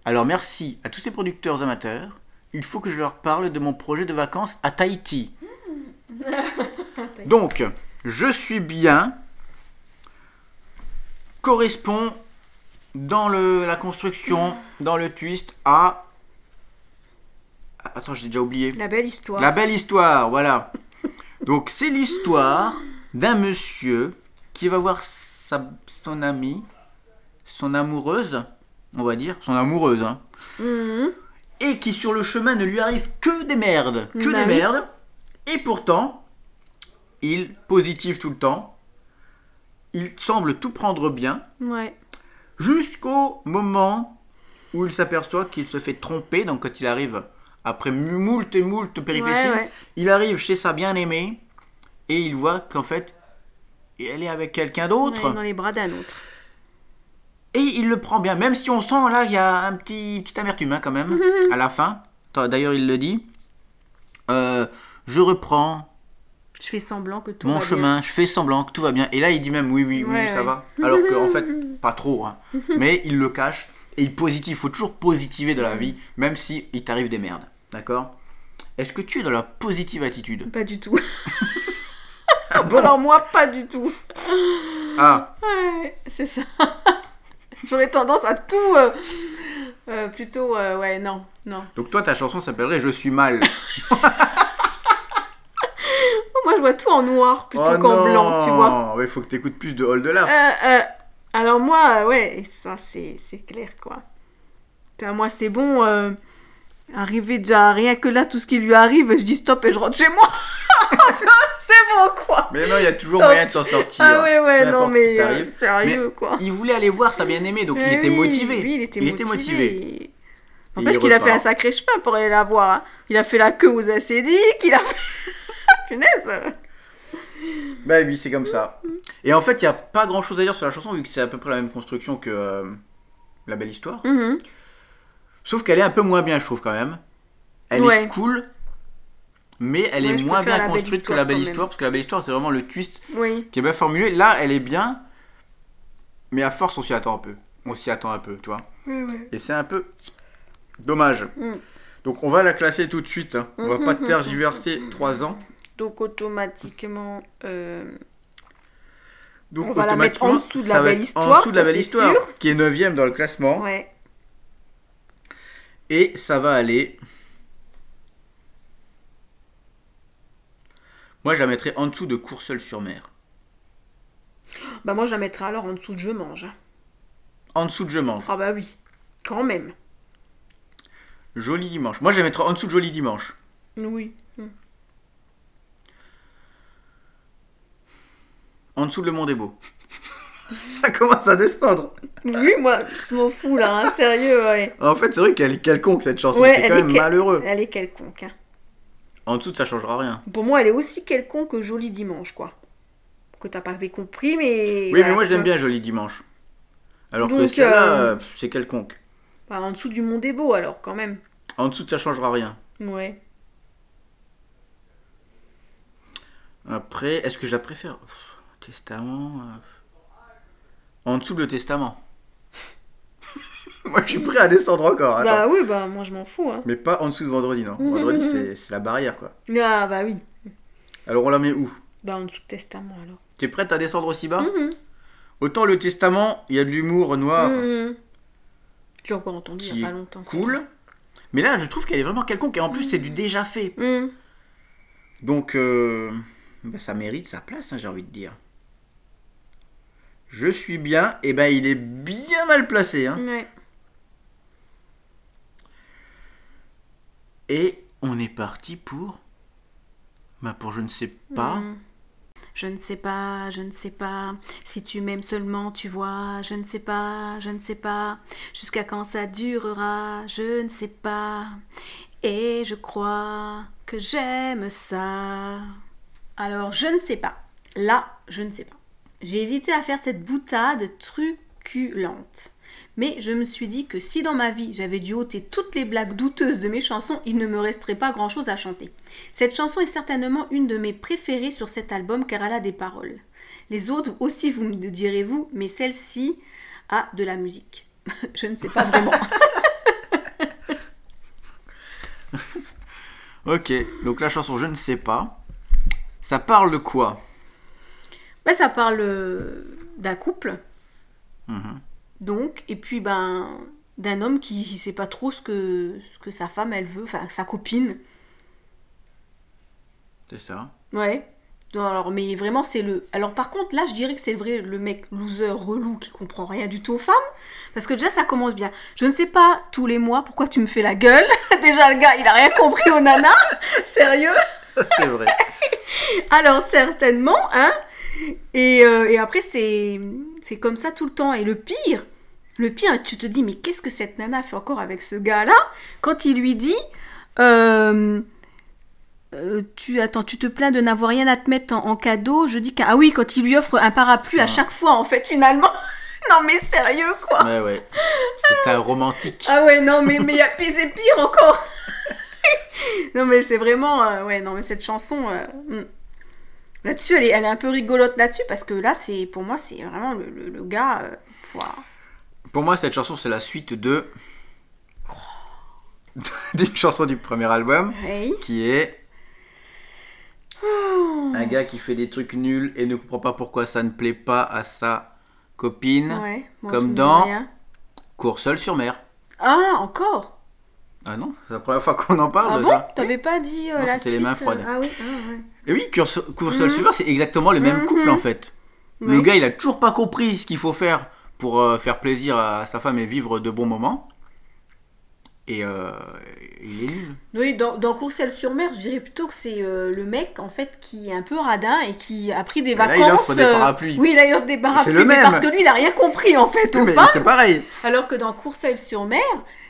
A: Alors merci à tous ces producteurs amateurs. Il faut que je leur parle de mon projet de vacances à Tahiti. Donc, je suis bien correspond dans le, la construction, dans le twist à... Attends, j'ai déjà oublié.
C: La belle histoire.
A: La belle histoire, voilà. Donc c'est l'histoire d'un monsieur qui va voir sa, son amie, son amoureuse, on va dire, son amoureuse, hein,
C: Mhm.
A: et qui sur le chemin ne lui arrive que des merdes, que
C: Bah
A: des
C: oui.
A: merdes, et pourtant, il positif tout le temps, il semble tout prendre bien,
C: Ouais.
A: Jusqu'au moment où il s'aperçoit qu'il se fait tromper, donc quand il arrive après moult et moult péripéties,
C: Ouais, ouais.
A: il arrive chez sa bien-aimée et il voit qu'en fait, elle est avec quelqu'un d'autre.
C: Dans les bras d'un autre.
A: Et il le prend bien, même si on sent là, il y a un petit, petite amertume hein, quand même, à la fin. D'ailleurs, il le dit. Euh, je reprends
C: Je fais semblant que tout
A: mon
C: va bien.
A: chemin, je fais semblant que tout va bien. Et là, il dit même oui, oui, oui,
C: Ouais,
A: ça
C: ouais.
A: va. Alors qu'en fait, pas trop. hein. Mais il le cache. Et il positive. Il faut toujours positiver dans la vie, même si il t'arrive des merdes. D'accord? Est-ce que tu es dans la positive attitude?
C: Pas du tout.
A: Ah bon?
C: Alors moi, pas du tout.
A: Ah,
C: Ouais, c'est ça. J'aurais tendance à tout... euh, euh, plutôt... euh, ouais, non, non.
A: donc toi, ta chanson s'appellerait Je suis mal.
C: Moi, je vois tout en noir plutôt
A: oh
C: qu'en blanc, tu vois.
A: Ouais, faut que tu écoutes plus de Laugh.
C: Euh, euh, alors moi, euh, ouais, ça, c'est c'est clair, quoi. Moi, c'est bon. euh, arriver déjà, rien que là, tout ce qui lui arrive, je dis stop et je rentre chez moi. c'est bon, quoi.
A: Mais non, il y a toujours moyen de s'en sortir.
C: Ah ouais, ouais, non, mais euh, sérieux, quoi.
A: Il voulait aller voir sa bien-aimée, donc il était motivé.
C: Oui, il était motivé.
A: motivé.
C: Et- N'empêche
A: il
C: qu'il a fait un sacré chemin pour aller la voir. hein. Il a fait la queue aux acédiques, il a fait... Punaise
A: Bah oui, c'est comme ça. Et en fait, il n'y a pas grand chose à dire sur la chanson, vu que c'est à peu près la même construction que euh, La Belle Histoire.
C: Mhm.
A: Sauf qu'elle est un peu moins bien, je trouve, quand même. Elle
C: Ouais.
A: est cool, mais elle
C: Ouais,
A: est
C: je
A: moins
C: préfère
A: bien
C: La Belle
A: construite que
C: Histoire,
A: La Belle
C: quand même.
A: Histoire, parce que La Belle Histoire, c'est vraiment le twist
C: Oui.
A: qui est bien formulé. Là, elle est bien, mais à force, on s'y attend un peu. On s'y attend un peu, tu vois. Et c'est un peu dommage.
C: Mm.
A: Donc, on va la classer tout de suite. hein. On va
C: Mhm,
A: pas
C: mhm,
A: tergiverser 3 ans.
C: Donc automatiquement... euh,
A: Donc,
C: On va la mettre en dessous de la Belle Histoire,
A: En dessous de la Belle Histoire,
C: sûr.
A: qui est 9ème dans le classement.
C: Ouais.
A: Et ça va aller. Moi, je la mettrais en dessous de Courseul-sur-Mer.
C: Bah moi, je la mettrais alors en dessous de Je mange.
A: En dessous de Je mange.
C: Ah bah oui. Quand même.
A: Joli dimanche. Moi, je la mettrais en dessous de Joli dimanche.
C: Oui.
A: En dessous de Le Monde est beau. ça commence à descendre.
C: Oui, moi, je m'en fous là, hein, sérieux, ouais.
A: En fait, c'est vrai qu'elle est quelconque cette chanson.
C: Ouais,
A: c'est quand même
C: quel-
A: malheureux.
C: Elle est quelconque. hein.
A: En dessous, ça changera rien.
C: Pour moi, elle est aussi quelconque que Joli Dimanche, quoi. Que t'as pas compris, mais...
A: Oui,
C: voilà,
A: mais moi, je l'aime bien Joli dimanche. Alors que celle-là,
C: euh,
A: euh, c'est quelconque.
C: Bah, en dessous du monde est beau, alors, quand même.
A: En dessous, ça changera rien.
C: Ouais.
A: Après, est-ce que je la préfère? Testament. euh, En dessous de le testament. Moi, je suis prêt à descendre encore. Attends.
C: Bah oui, bah moi, je m'en fous, hein.
A: Mais pas en dessous de vendredi, non. Vendredi, c'est la barrière, quoi.
C: Ah bah oui.
A: Alors, on la met où?
C: Bah en dessous de Testament, alors.
A: T'es prête à descendre aussi bas?
C: Mhm.
A: Autant le testament, il y a de l'humour noir
C: Mhm. J'ai encore entendu il y a pas longtemps.
A: cool. Mais là, je trouve qu'elle est vraiment quelconque. Et en plus, c'est du déjà fait. Donc, euh, bah, ça mérite sa place, hein, j'ai envie de dire. Je suis bien. Et ben, il est bien mal placé. Hein.
C: Ouais.
A: Et on est parti pour. Bah, pour je ne sais pas.
C: Mhm. Je ne sais pas, je ne sais pas. Si tu m'aimes seulement, tu vois. Je ne sais pas, je ne sais pas. Jusqu'à quand ça durera, je ne sais pas. Et je crois que j'aime ça. Alors, je ne sais pas. Là, je ne sais pas. J'ai hésité à faire cette boutade truculente. Mais je me suis dit que si dans ma vie j'avais dû ôter toutes les blagues douteuses de mes chansons, il ne me resterait pas grand chose à chanter. Cette chanson est certainement une de mes préférées sur cet album car elle a des paroles. Les autres aussi, vous me direz-vous, mais celle-ci a de la musique. je ne sais pas vraiment.
A: Ok, donc la chanson Je ne sais pas. Ça parle de quoi?
C: Ben, ça parle euh, d'un couple,
A: Mhm.
C: donc, et puis ben d'un homme qui ne sait pas trop ce que, ce que sa femme elle veut, enfin sa copine.
A: C'est ça.
C: Ouais. Non, Alors, mais vraiment, c'est le. Alors, par contre, là, je dirais que c'est vrai le mec loser, relou, qui comprend rien du tout aux femmes. Parce que déjà, ça commence bien. Je ne sais pas tous les mois pourquoi tu me fais la gueule. déjà, le gars, il a rien compris aux nanas. Sérieux?
A: C'est vrai.
C: Alors, certainement, hein. Et, euh, et après, c'est c'est comme ça tout le temps. Et le pire, le pire, tu te dis, mais qu'est-ce que cette nana fait encore avec ce gars-là? Quand il lui dit. euh, euh, tu attends, tu te plains de n'avoir rien à te mettre en, en cadeau? Je dis ah oui, quand il lui offre un parapluie à
A: Ah.
C: chaque fois, en fait, finalement. non mais sérieux quoi.
A: Ouais, ouais. C'est un romantique.
C: Ah ouais, non mais mais y a pire et pire encore. non mais c'est vraiment euh, ouais, non mais cette chanson hmm. Là-dessus elle est, elle est un peu rigolote là-dessus parce que là c'est pour moi c'est vraiment le, le- le gars euh, pouah.
A: Pour moi, cette chanson, c'est la suite de. d'une chanson du premier album
C: Hey.
A: qui est. Un gars qui fait des trucs nuls et ne comprend pas pourquoi ça ne plaît pas à sa copine.
C: Ouais, moi,
A: Comme
C: je me dis
A: dans-
C: rien.
A: Court seul sur mer.
C: Ah, encore?
A: Ah non, c'est la première fois qu'on en parle
C: Ah bon?
A: Ça.
C: T'avais pas dit euh,
A: Non,
C: la
A: c'était
C: suite
A: les mains
C: euh,
A: froides.
C: Ah oui, ah ouais.
A: Et oui,
C: Mhm.
A: sur mer, c'est exactement le même
C: Mhm.
A: couple en fait. Le gars, il a toujours pas compris ce qu'il faut faire pour euh, faire plaisir à sa femme et vivre de bons moments. Et euh, il est nul.
C: Oui, dans, dans Courcelles-sur-Mer, je dirais plutôt que c'est le mec en fait qui est un peu radin et qui a pris des
A: Et là,
C: vacances.
A: il offre des parapluies.
C: Oui, là il offre des parapluies,
A: C'est le
C: mais
A: même.
C: parce que lui il a rien compris en fait
A: Oui,
C: aux
A: mais c'est pareil.
C: Alors que dans Courcelles-sur-Mer,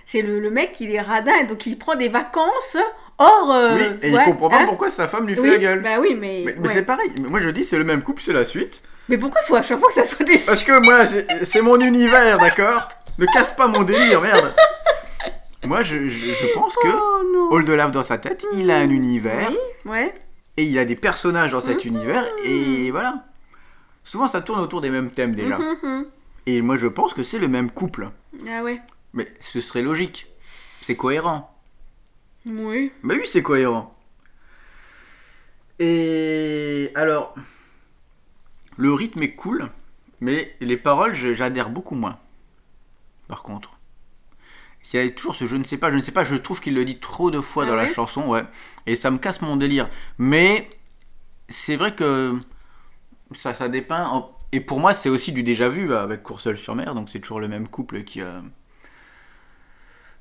C: c'est le, le mec il est radin et donc il prend des vacances hors. euh,
A: oui, et
C: ouais,
A: il comprend pas
C: hein.
A: pourquoi sa femme lui fait
C: Oui,
A: la gueule.
C: Bah oui, mais.
A: mais c'est pareil. Moi je dis c'est le même couple, c'est la suite.
C: Mais pourquoi il faut à chaque fois que ça soit des.
A: Parce que moi c'est mon univers, d'accord? Ne casse pas mon délire, merde. Moi je, je, je pense que
C: Oh
A: de Lave dans sa tête, il a un univers
C: Oui, ouais.
A: et il a des personnages dans cet
C: Mhm.
A: univers et voilà. Souvent ça tourne autour des mêmes thèmes déjà.
C: Mhm.
A: Et moi je pense que c'est le même couple.
C: Ah ouais.
A: Mais ce serait logique. C'est cohérent.
C: Oui.
A: Bah oui, c'est cohérent. Et alors, le rythme est cool, mais les paroles, j'adhère beaucoup moins. Par contre. Il y a toujours ce je ne sais pas, je ne sais pas, je trouve qu'il le dit trop de fois
C: Ah
A: dans la chanson, ouais. Et ça me casse mon délire. Mais c'est vrai que ça, ça dépeint. en- Et pour moi, c'est aussi du déjà vu avec Courseul sur mer, donc c'est toujours le même couple qui. euh,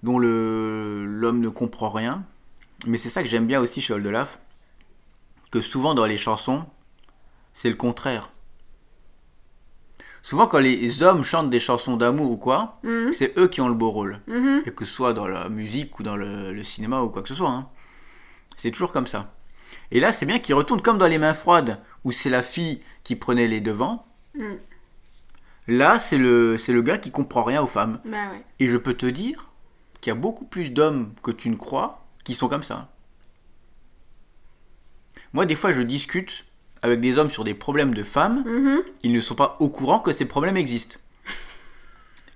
A: dont le l'homme ne comprend rien. Mais c'est ça que j'aime bien aussi chez Oldelaf, que souvent dans les chansons, c'est le contraire. Souvent quand les hommes chantent des chansons d'amour ou quoi,
C: Mhm,
A: c'est eux qui ont le beau rôle.
C: mhm.
A: Et que ce soit dans la musique ou dans le, le cinéma ou quoi que ce soit. hein. C'est toujours comme ça. Et là, c'est bien qu'il retourne comme dans Les Mains Froides, où c'est la fille qui prenait les devants.
C: Mm.
A: Là, c'est le, c'est le gars qui comprend rien aux femmes.
C: Bah ouais.
A: Et je peux te dire qu'il y a beaucoup plus d'hommes que tu ne crois qui sont comme ça. Moi, des fois, je discute avec des hommes sur des problèmes de femmes.
C: Mhm.
A: Ils ne sont pas au courant que ces problèmes existent.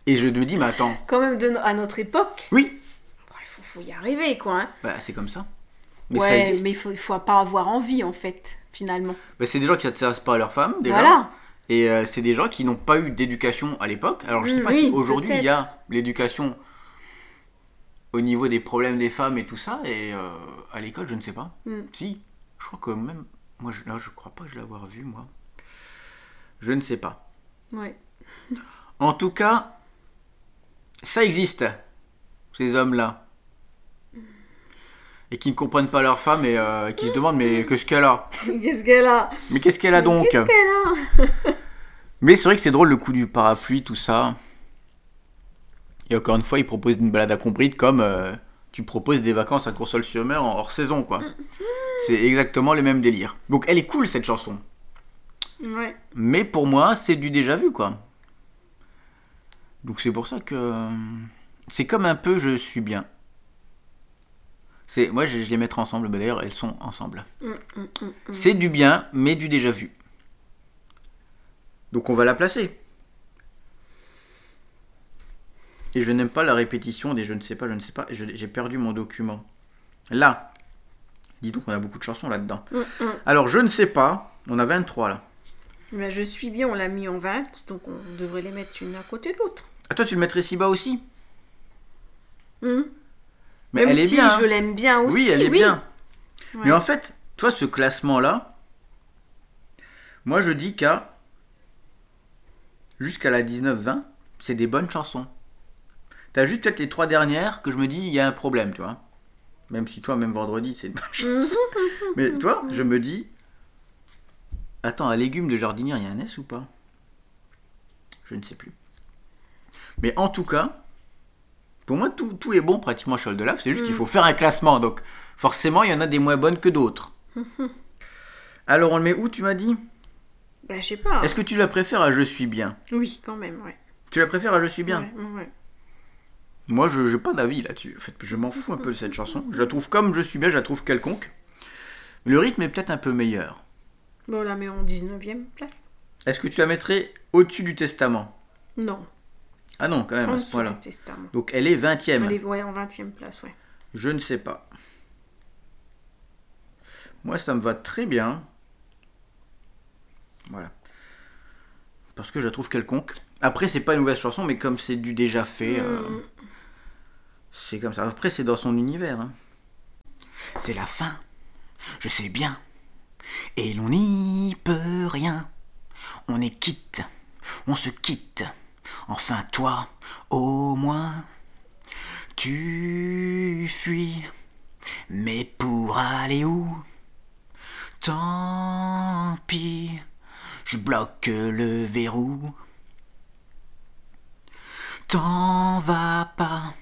A: Et je me dis, mais attends,
C: Quand même de no- à notre époque,
A: oui,
C: bon, il faut, faut y arriver quoi. hein.
A: bah, c'est comme ça. Mais ça
C: ouais,
A: existe.
C: mais il faut, faut pas avoir envie en fait, finalement.
A: Bah, c'est des gens qui ne s'intéressent pas à leurs femmes, déjà.
C: Voilà.
A: Et euh, c'est des gens qui n'ont pas eu d'éducation à l'époque. Alors je sais
C: Mm,
A: pas
C: oui,
A: si aujourd'hui il y a l'éducation au niveau des problèmes des femmes et tout ça. Et euh, à l'école, je ne sais pas.
C: Mm.
A: Si, je crois que même. Moi, je, là, je crois pas que je l'avoir vu, moi. Je ne sais pas.
C: Ouais.
A: En tout cas, ça existe, ces hommes-là. Et qui ne comprennent pas leur femme et euh, qui se demandent mais qu'est-ce qu'elle a?
C: Qu'est-ce qu'elle a?
A: Mais qu'est-ce qu'elle a
C: Mais
A: donc?
C: Qu'est-ce qu'elle a?
A: Mais c'est vrai que c'est drôle le coup du parapluie, tout ça. Et encore une fois, il propose une balade à Combride comme euh, tu proposes des vacances à Coursol-sur-Mer en hors saison, quoi. C'est exactement le même délire. Donc elle est cool cette chanson.
C: Ouais.
A: Mais pour moi, c'est du déjà vu, quoi. Donc c'est pour ça que c'est comme un peu je suis bien. C'est moi je, je les mettrai ensemble. Bah, D'ailleurs elles sont ensemble.
C: Mm, mm, mm, mm.
A: C'est du bien mais du déjà vu. Donc on va la placer. Et je n'aime pas la répétition des je ne sais pas, je ne sais pas. J'ai perdu mon document. Là. Dis donc on a beaucoup de chansons là-dedans.
C: Mm, mm.
A: Alors je ne sais pas. On a 23 là.
C: Ben, je suis bien, on l'a mis en 20, donc on devrait les mettre une à côté de l'autre.
A: Ah toi tu le mettrais si bas aussi
C: Mm.
A: Mais
C: Même
A: elle est bien. hein.
C: je l'aime bien aussi.
A: Oui, elle est bien.
C: Ouais.
A: Mais en fait, toi, ce classement-là, moi, je dis qu'à jusqu'à la 19-20, c'est des bonnes chansons. T'as juste peut-être les trois dernières que je me dis, il y a un problème, tu vois. Même si toi, même vendredi, c'est une bonne chanson. Mais toi, je me dis, attends, un légume de jardinière, il y a un S ou pas? Je ne sais plus. Mais en tout cas, pour moi, tout, tout est bon pratiquement chez Oldelaf. C'est juste qu'il faut faire un classement. Donc, forcément, il y en a des moins bonnes que d'autres. Alors, on le met où, tu m'as dit?
C: Ben, je sais pas.
A: Est-ce que tu la préfères à Je suis bien?
C: Oui, quand même, ouais.
A: Tu la préfères à Je suis bien?
C: Ouais, ouais, ouais.
A: Moi, je n'ai pas d'avis là-dessus. En fait, je m'en fous un peu de cette chanson. Je la trouve comme Je suis bien, je la trouve quelconque. Le rythme est peut-être un peu meilleur.
C: Bon, on la met en 19ème place.
A: Est-ce que tu la mettrais au-dessus du Testament?
C: Non.
A: Ah non, quand même, à ce point-là.
C: testament.
A: Donc, elle est 20ème.
C: Elle est ouais, en 20ème place, ouais.
A: Je ne sais pas. Moi, ça me va très bien. Voilà. Parce que je la trouve quelconque. Après, c'est pas une nouvelle chanson, mais comme c'est du déjà fait, euh,
C: Mm.
A: C'est comme ça. Après, c'est dans son univers. hein.
B: C'est la fin, je sais bien. Et l'on n'y peut rien. On est quitte, on se quitte. Enfin toi, au moins, tu fuis. Mais pour aller où? Tant pis, je bloque le verrou. T'en vas pas,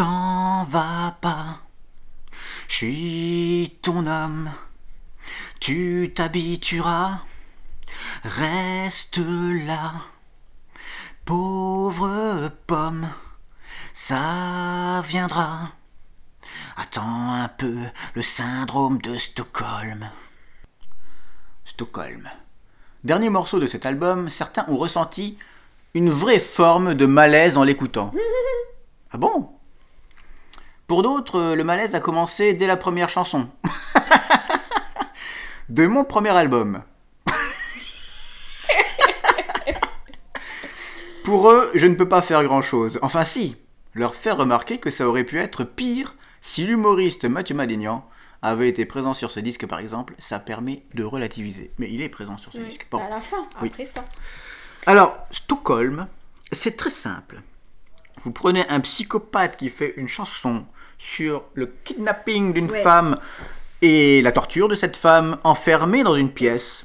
B: t'en vas pas. Je suis ton homme, tu t'habitueras, reste là, pauvre pomme, ça viendra. Attends un peu le syndrome de Stockholm.
A: Stockholm. Dernier morceau de cet album, certains ont ressenti une vraie forme de malaise en l'écoutant. Ah bon? Pour d'autres, euh, le malaise a commencé dès la première chanson. de mon premier album. Pour eux, je ne peux pas faire grand-chose. Enfin si, leur faire remarquer que ça aurait pu être pire si l'humoriste Mathieu Madénian avait été présent sur ce disque par exemple, ça permet de relativiser. Mais il est présent sur ce disque. Bon.
C: À la fin,
A: Oui.
C: après ça.
A: Alors, Stockholm, c'est très simple. Vous prenez un psychopathe qui fait une chanson sur le kidnapping d'une
C: Ouais.
A: femme et la torture de cette femme enfermée dans une pièce.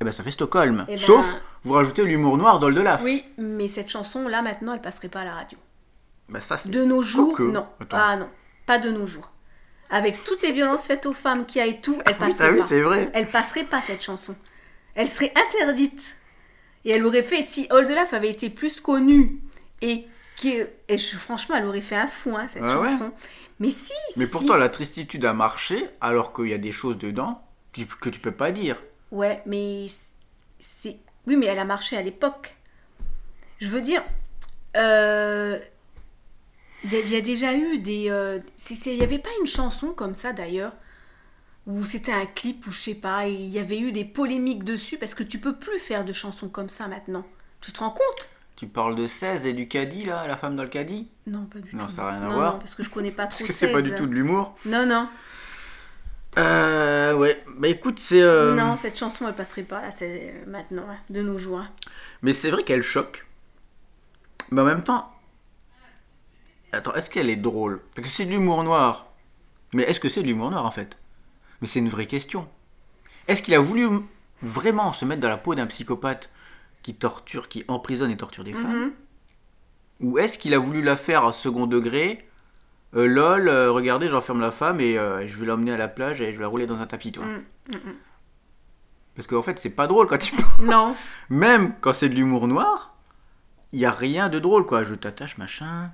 A: Eh ben, ça fait Stockholm.
C: Eh ben-
A: Sauf, vous rajoutez l'humour noir d'Oldelaf.
C: Oui, mais cette chanson-là, maintenant, elle passerait pas à la radio.
A: Ben, ça,
C: De nos jours, non.
A: Attends.
C: Ah non, pas de nos jours. Avec toutes les violences faites aux femmes qui a et tout, elle
A: Oui,
C: passerait
A: ah oui,
C: pas.
A: c'est vrai.
C: Elle passerait pas cette chanson. Elle serait interdite. Et elle aurait fait, si Oldelaf avait été plus connue et et je- franchement, elle aurait fait un fou, hein, cette
A: Ah ouais.
C: chanson. Mais si,
A: Mais
C: si,
A: pourtant,
C: si.
A: la tristitude a marché alors qu'il y a des choses dedans que tu peux pas dire.
C: Ouais, mais c'est. Oui, mais elle a marché à l'époque. Je veux dire, euh, il y, a- il y a déjà eu des. euh, Il n'y avait pas une chanson comme ça d'ailleurs, où c'était un clip ou je sais pas, et il y avait eu des polémiques dessus parce que tu peux plus faire de chansons comme ça maintenant. Tu te rends compte?
A: Tu parles de 16 et du caddie, là, la femme dans le caddie
C: Non, pas du
A: Non,
C: tout.
A: ça n'a rien à
C: Non,
A: voir.
C: non, parce que je connais pas trop
A: Parce que c'est pas
C: 16.
A: du tout de l'humour.
C: Non, non.
A: Euh, ouais. Bah écoute, c'est. euh,
C: Non, cette chanson elle passerait pas là, c'est maintenant, de nos jours.
A: Mais c'est vrai qu'elle choque. Mais en même temps. Attends, est-ce qu'elle est drôle? Parce que c'est de l'humour noir. Mais est-ce que c'est de l'humour noir en fait? Mais c'est une vraie question. Est-ce qu'il a voulu vraiment se mettre dans la peau d'un psychopathe? Qui torture, qui emprisonne et torture des femmes
C: Mhm.
A: Ou est-ce qu'il a voulu la faire à second degré euh, Lol, euh, regardez, j'enferme la femme et euh, je vais l'emmener à la plage et je vais la rouler dans un tapis, toi.
C: Mm, mm, mm.
A: Parce qu'en fait, c'est pas drôle quand tu
C: Non.
A: Même quand c'est de l'humour noir, il y a rien de drôle, quoi. Je t'attache, machin.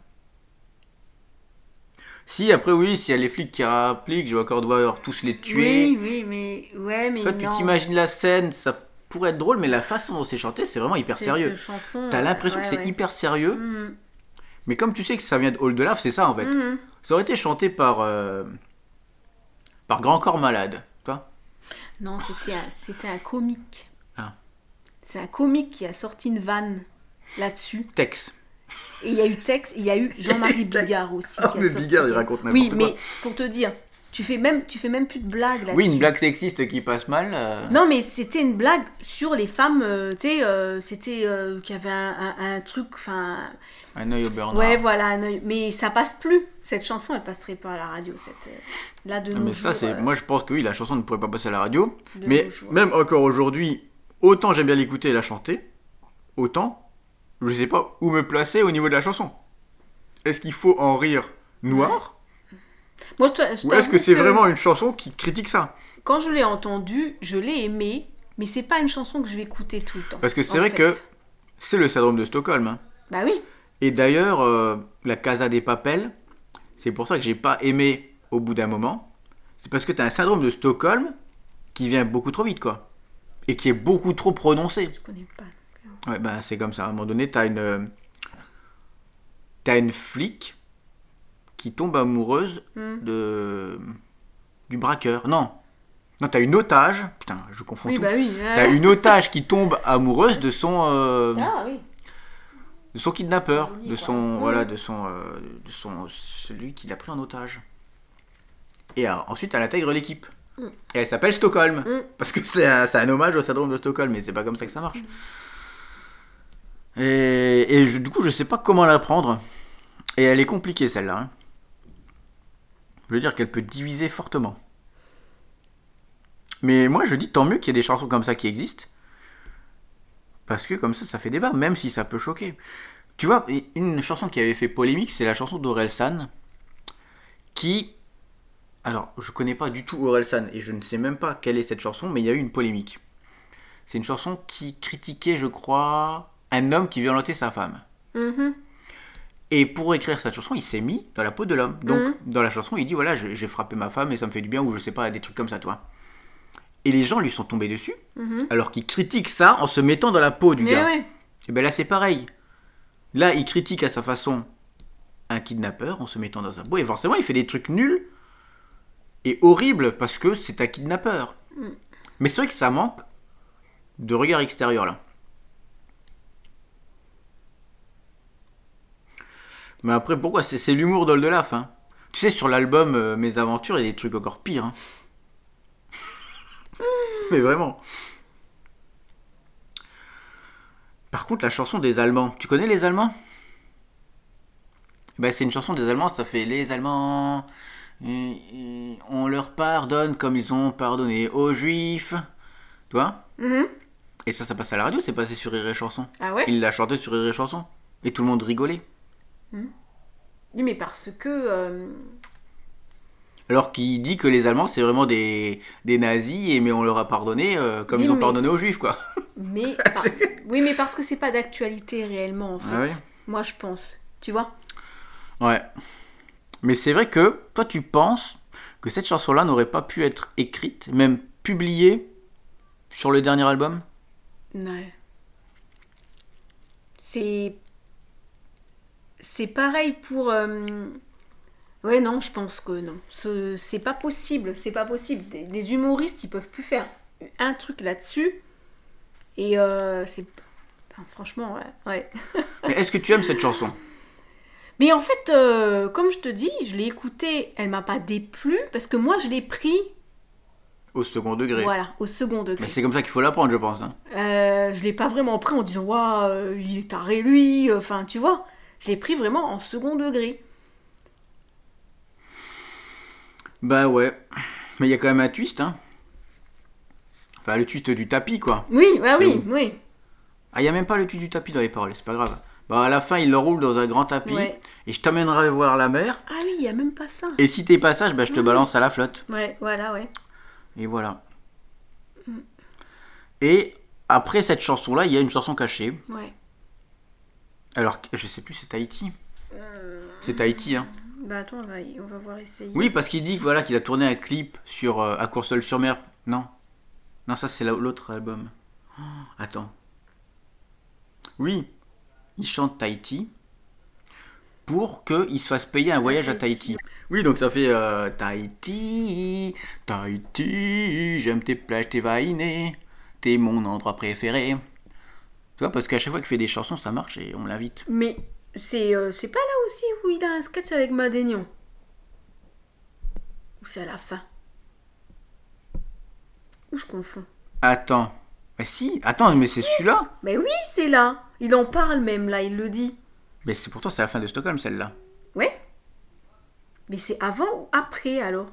A: Si, après, oui, s'il y a les flics qui appliquent, je vais encore devoir tous les tuer.
C: Oui, oui, mais ouais, mais
A: Toi, tu t'imagines la scène, ça pourrait être drôle, mais la façon dont c'est chanté, c'est vraiment hyper sérieux. T'as l'impression
C: ouais,
A: que c'est
C: ouais.
A: hyper sérieux,
C: Mhm,
A: mais comme tu sais que ça vient de Hall de Lave, c'est ça en fait.
C: mhm.
A: Ça aurait été chanté par euh, par Grand Corps Malade, toi.
C: Non, c'était un, comique.
A: Ah.
C: C'est un comique qui a sorti une vanne là-dessus.
A: Tex.
C: Et il y a eu Tex, il y a eu Jean-Marie Bigard aussi.
A: Ah,
C: qui a
A: mais
C: sorti-
A: Bigard, il raconte n'importe
C: Oui,
A: quoi.
C: mais pour te dire, tu fais même, tu fais même plus de blagues là-dessus.
A: Oui, une blague sexiste qui passe mal. euh,
C: Non, mais c'était une blague sur les femmes, euh, tu sais, euh, c'était qu'il y avait un, un- un truc, enfin,
A: Un œil au beurre
C: ouais, voilà, un œil- mais ça passe plus. Cette chanson, elle passerait pas à la radio. Cette, là de
A: Ah, mais ça, c'est. Moi, je pense que oui, la chanson ne pourrait pas passer à la radio.
C: de
A: mais même encore aujourd'hui, autant j'aime bien l'écouter et la chanter, autant je sais pas où me placer au niveau de la chanson. Est-ce qu'il faut en rire noir?
C: Moi, je, te- je
A: Ou est-ce que c'est vraiment une chanson qui critique ça
C: Quand je l'ai entendue, je l'ai aimée, mais c'est pas une chanson que je vais écouter tout le temps.
A: Parce que c'est vrai
C: fait.
A: que c'est le syndrome de Stockholm. hein.
C: Bah oui.
A: Et d'ailleurs, euh, la Casa des Papels, c'est pour ça que j'ai pas aimé au bout d'un moment. C'est parce que tu as un syndrome de Stockholm qui vient beaucoup trop vite, quoi. Et qui est beaucoup trop prononcé.
C: Je connais pas.
A: Ouais, bah c'est comme ça. À un moment donné, t'as une. euh, T'as une flic qui tombe amoureuse
C: Hmm.
A: de. du braqueur. Non. Non, t'as une otage. Putain, je confonds
C: Oui,
A: tout.
C: bah oui.
A: T'as une otage qui tombe amoureuse de son. euh,
C: Ah oui.
A: de son kidnappeur,
C: joli,
A: de son
C: Mm.
A: voilà, de son euh, de son celui qui l'a pris en otage. Et euh, ensuite elle intègre l'équipe.
C: Mm.
A: Et elle s'appelle Stockholm
C: Mm.
A: parce que c'est un, c'est un hommage au syndrome de Stockholm, mais c'est pas comme ça que ça marche. Et, et je- du coup je sais pas comment la prendre. Et elle est compliquée celle-là. hein. Je veux dire qu'elle peut diviser fortement. Mais moi je dis tant mieux qu'il y ait des chansons comme ça qui existent. Parce que comme ça, ça fait débat, même si ça peut choquer. Tu vois, une chanson qui avait fait polémique, c'est la chanson d'Orelsan, qui... Alors, je connais pas du tout Orelsan, et je ne sais même pas quelle est cette chanson, mais il y a eu une polémique. C'est une chanson qui critiquait, je crois, un homme qui violentait sa femme.
C: Mhm.
A: Et pour écrire cette chanson, il s'est mis dans la peau de l'homme. Donc,
C: Mhm.
A: dans la chanson, il dit, voilà, j'ai frappé ma femme et ça me fait du bien, ou je sais pas, des trucs comme ça, toi. Et les gens lui sont tombés dessus,
C: Mhm.
A: alors qu'il critique ça en se mettant dans la peau du
C: Mais
A: gars.
C: ouais.
A: Et bien là, c'est pareil. Là, il critique à sa façon un kidnappeur en se mettant dans sa peau. Et forcément, il fait des trucs nuls et horribles parce que c'est un kidnappeur.
C: Mm.
A: Mais c'est vrai que ça manque de regard extérieur là. Mais après, pourquoi C'est c'est l'humour d'Oldelaf. Hein? Tu sais, sur l'album euh, Mes Aventures, il y a des trucs encore pires. hein. Mais vraiment. Par contre, la chanson des Allemands, tu connais les Allemands? Ben, C'est une chanson des Allemands, ça fait les Allemands, on leur pardonne comme ils ont pardonné aux Juifs. Tu vois?
C: Mhm.
A: Et ça, ça passe à la radio, c'est passé sur Rire et Chanson.
C: Ah ouais?
A: Il l'a chanté sur Rire et Chanson. Et tout le monde rigolait.
C: Oui, mais parce que. euh,
A: Alors qu'il dit que les Allemands, c'est vraiment des, des nazis, et, mais on leur a pardonné euh, comme
C: Oui,
A: ils ont
C: mais-
A: pardonné aux Juifs, quoi.
C: Mais. par- Oui, mais parce que c'est pas d'actualité réellement, en fait.
A: Ah oui
C: Moi, je pense. Tu vois?
A: Ouais. Mais c'est vrai que toi, tu penses que cette chanson-là n'aurait pas pu être écrite, même publiée sur le dernier album?
C: Ouais. C'est. C'est pareil pour. euh, Ouais, non, je pense que non. Ce- C'est pas possible. C'est pas possible. Des, des humoristes, ils peuvent plus faire un truc là-dessus. Et euh, c'est. Enfin, franchement, ouais. ouais.
A: Mais est-ce que tu aimes cette chanson?
C: Mais en fait, euh, comme je te dis, je l'ai écoutée, elle m'a pas déplu parce que moi, je l'ai pris,
A: Au second degré.
C: voilà, au second degré.
A: Mais c'est comme ça qu'il faut l'apprendre, je pense. hein.
C: Euh, je l'ai pas vraiment pris en disant waouh il est taré lui enfin tu vois je l'ai pris vraiment en second degré
A: Bah ouais. Mais il y a quand même un twist, hein. Enfin, le twist du tapis, quoi.
C: oui bah oui
A: où
C: oui
A: Ah, il y a même pas le twist du tapis dans les paroles, c'est pas grave. Bah, à la fin, il le roule dans un grand tapis,
C: Ouais.
A: et je t'emmènerai voir la mer,
C: ah oui il y a même pas ça
A: et si t'es pas sage, bah, je te balance à la flotte.
C: ouais voilà ouais
A: Et voilà. Et après cette chanson-là, il y a une chanson cachée.
C: ouais
A: Alors, je sais plus, c'est Tahiti. C'est Tahiti, hein.
C: Bah attends, on va, y- on va voir essayer.
A: Oui, parce qu'il dit que, voilà, qu'il a tourné un clip sur euh, à Courseul-sur-Mer. Non. Non, ça, c'est la- l'autre album. Oh, attends. Oui, il chante Tahiti pour qu'il se fasse payer un voyage à Tahiti. Oui, donc ça fait euh, Tahiti, Tahiti, j'aime tes plages, tes vainés, t'es mon endroit préféré. Tu vois, parce qu'à chaque fois qu'il fait des chansons, ça marche et on l'invite.
C: Mais c'est euh, c'est pas là aussi où il a un sketch avec Madénion Ou c'est à la fin? Ou je confonds?
A: Attends. Mais si, attends, mais c'est celui-là
C: Mais oui, c'est là Il en parle même là, il le dit.
A: Mais c'est pourtant c'est la fin de Stockholm celle-là.
C: Ouais Mais c'est avant ou après alors?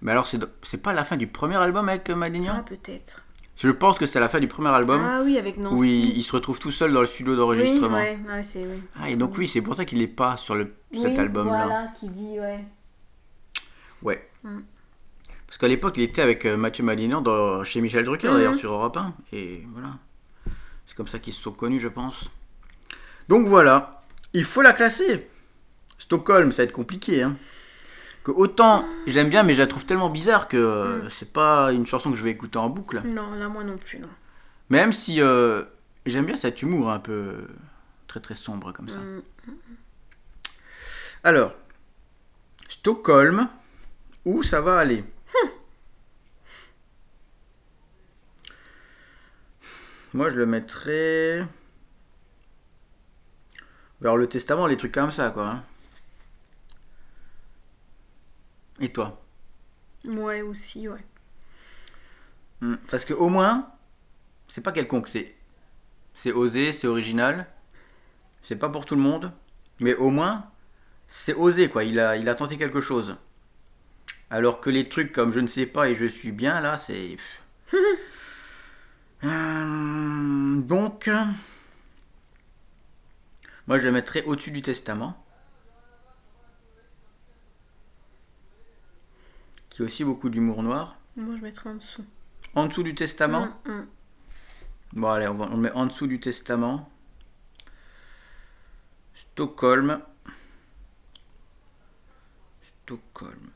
A: Mais alors c'est c'est pas la fin du premier album avec euh,
C: Ah,
A: Madignan
C: peut-être.
A: Je pense que c'est la fin du premier album
C: Ah oui, avec Nancy.
A: où il, il se retrouve tout seul dans le studio
C: oui,
A: d'enregistrement.
C: ouais, ouais, c'est oui.
A: Ah et donc oui, c'est pour ça qu'il est pas sur le, cet
C: Oui,
A: album-là.
C: Voilà, qui dit, ouais.
A: Ouais.
C: Mm.
A: Parce qu'à l'époque, il était avec euh, Mathieu Madignan dans, chez Michel Drucker
C: Mhm.
A: d'ailleurs sur Europe 1 et voilà. C'est comme ça qu'ils se sont connus, je pense. Donc voilà, il faut la classer. Stockholm, ça va être compliqué hein. Que autant j'aime bien mais je la trouve tellement bizarre que euh,
C: Mm.
A: c'est pas une chanson que je vais écouter en boucle.
C: Non, là, moi non plus, non.
A: Même si euh, j'aime bien cet humour un peu très très sombre comme ça.
C: Mm.
A: Alors, Stockholm, où ça va aller? Moi, je le mettrais vers le testament, les trucs comme ça, quoi. hein. Et toi
C: Ouais, aussi, ouais.
A: Hmm, Parce que au moins, c'est pas quelconque, c'est c'est osé, c'est original. C'est pas pour tout le monde, mais au moins c'est osé quoi. Il a il a tenté quelque chose. Alors que les trucs comme je ne sais pas et je suis bien là, c'est Euh, donc moi je le mettrais au-dessus du testament. A aussi beaucoup d'humour noir.
C: Moi, je mettrais en dessous.
A: En dessous du testament.
C: Mm, mm.
A: Bon, allez, on, va- on le met en dessous du testament. Stockholm. Stockholm.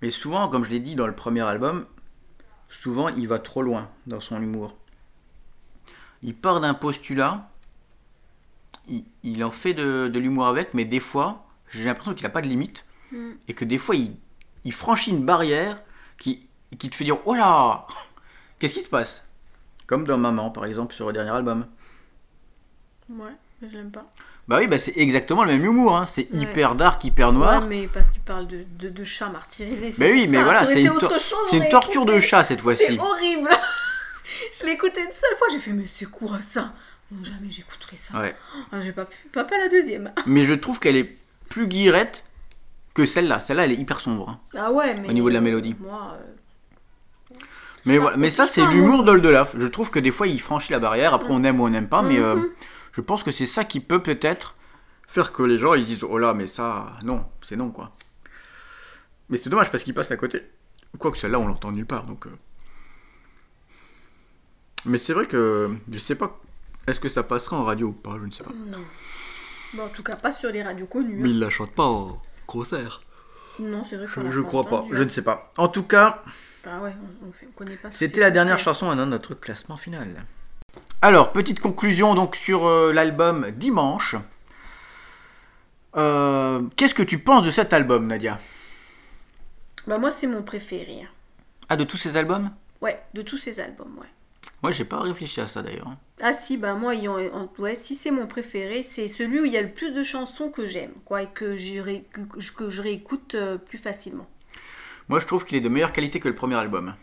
A: Mais souvent, comme je l'ai dit dans le premier album, souvent il va trop loin dans son humour. Il part d'un postulat, il, il en fait de, de l'humour avec, mais des fois, j'ai l'impression qu'il n'a pas de limite.
C: Mm.
A: Et que des fois, il, il franchit une barrière qui, qui te fait dire Oh là Qu'est-ce qui se passe? Comme dans Maman, par exemple, sur le dernier album.
C: Ouais, mais je l'aime pas.
A: Bah oui, bah c'est exactement le même humour. hein. C'est
C: Ouais.
A: hyper dark, hyper noir.
C: Ouais, mais parce qu'il parle de, de, de chats martyrisés.
A: Mais oui, mais
C: ça.
A: voilà, c'est une, tor- c'est une torture de chat cette
C: C'est
A: fois-ci.
C: horrible. je l'ai écouté une seule fois, j'ai fait, mais c'est quoi ça? Non, jamais j'écouterai ça.
A: Ouais.
C: Ah, j'ai pas pu, pas, pas la deuxième.
A: Mais je trouve qu'elle est plus guirette que celle-là. Celle-là, elle est hyper sombre. hein.
C: Ah ouais, mais.
A: Au niveau de la mélodie.
C: Moi. euh,
A: Mais,
C: Ça,
A: voilà. mais ça,
C: c'est
A: c'est
C: pas un
A: l'humour
C: mot.
A: d'Oldelaf. Je trouve que des fois, il franchit la barrière. Après, on aime ou on n'aime pas. Mais euh,
C: Mhm.
A: je pense que c'est ça qui peut peut-être faire que les gens ils disent Oh là, mais ça, non, c'est non quoi. Mais c'est dommage parce qu'il passe à côté. Quoique celle-là, on l'entend nulle part. Donc, euh. Mais c'est vrai que je sais pas. Est-ce que ça passera en radio ou pas Je ne sais pas.
C: Non. Bon, en tout cas, pas sur les radios connues. hein.
A: Mais il la chante pas concert.
C: Non, c'est vrai qu'on
A: Je, je crois pas. Je
C: hein.
A: ne sais pas. En tout cas,
C: Ah ouais, on, on, sait- on connaît pas. ce
A: C'était la dernière chanson dans notre classement final. Alors, petite conclusion donc sur euh, l'album Dimanche. Euh, Qu'est-ce que tu penses de cet album, Nadia?
C: Bah, moi, c'est mon préféré. hein.
A: Ah, de tous ces albums?
C: Ouais, de tous ces albums, ouais.
A: Moi, j'ai pas réfléchi à ça d'ailleurs.
C: Ah si, bah moi, ayant, ouais, si c'est mon préféré, c'est celui où il y a le plus de chansons que j'aime, quoi, et que, ré- que, que je réécoute euh, plus facilement.
A: Moi, je trouve qu'il est de meilleure qualité que le premier album.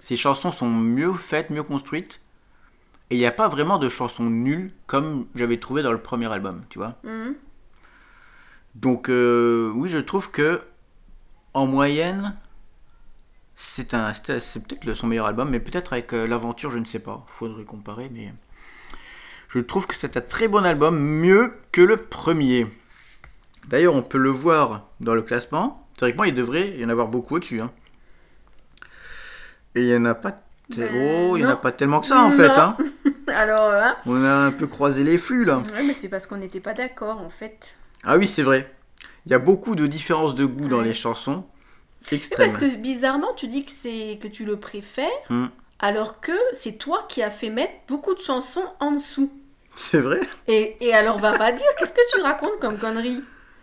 A: Ces chansons sont mieux faites, mieux construites. Et il n'y a pas vraiment de chansons nulles comme j'avais trouvé dans le premier album, tu vois.
C: Mhm.
A: Donc euh, oui, je trouve que en moyenne, c'est un, c'est c'est peut-être son meilleur album, mais peut-être avec euh, l'aventure, je ne sais pas. Faudrait comparer, mais je trouve que c'est un très bon album, mieux que le premier. D'ailleurs, on peut le voir dans le classement. Théoriquement, il devrait y en avoir beaucoup au-dessus. hein. Et il y en a pas.
C: Ben,
A: oh, il y en a pas tellement que ça en fait. Hein.
C: Alors, hein
A: On a un peu croisé les flux là.
C: Ouais, mais c'est parce qu'on n'était pas d'accord en fait.
A: Ah oui, c'est vrai. Il y a beaucoup de différences de goût dans les chansons.
C: Oui,
A: Extrêmes.
C: Parce que bizarrement, tu dis que c'est que tu le préfères,
A: Hmm.
C: alors que c'est toi qui as fait mettre beaucoup de chansons en dessous.
A: C'est vrai?
C: Et, et alors, va pas dire, qu'est-ce que tu racontes comme connerie?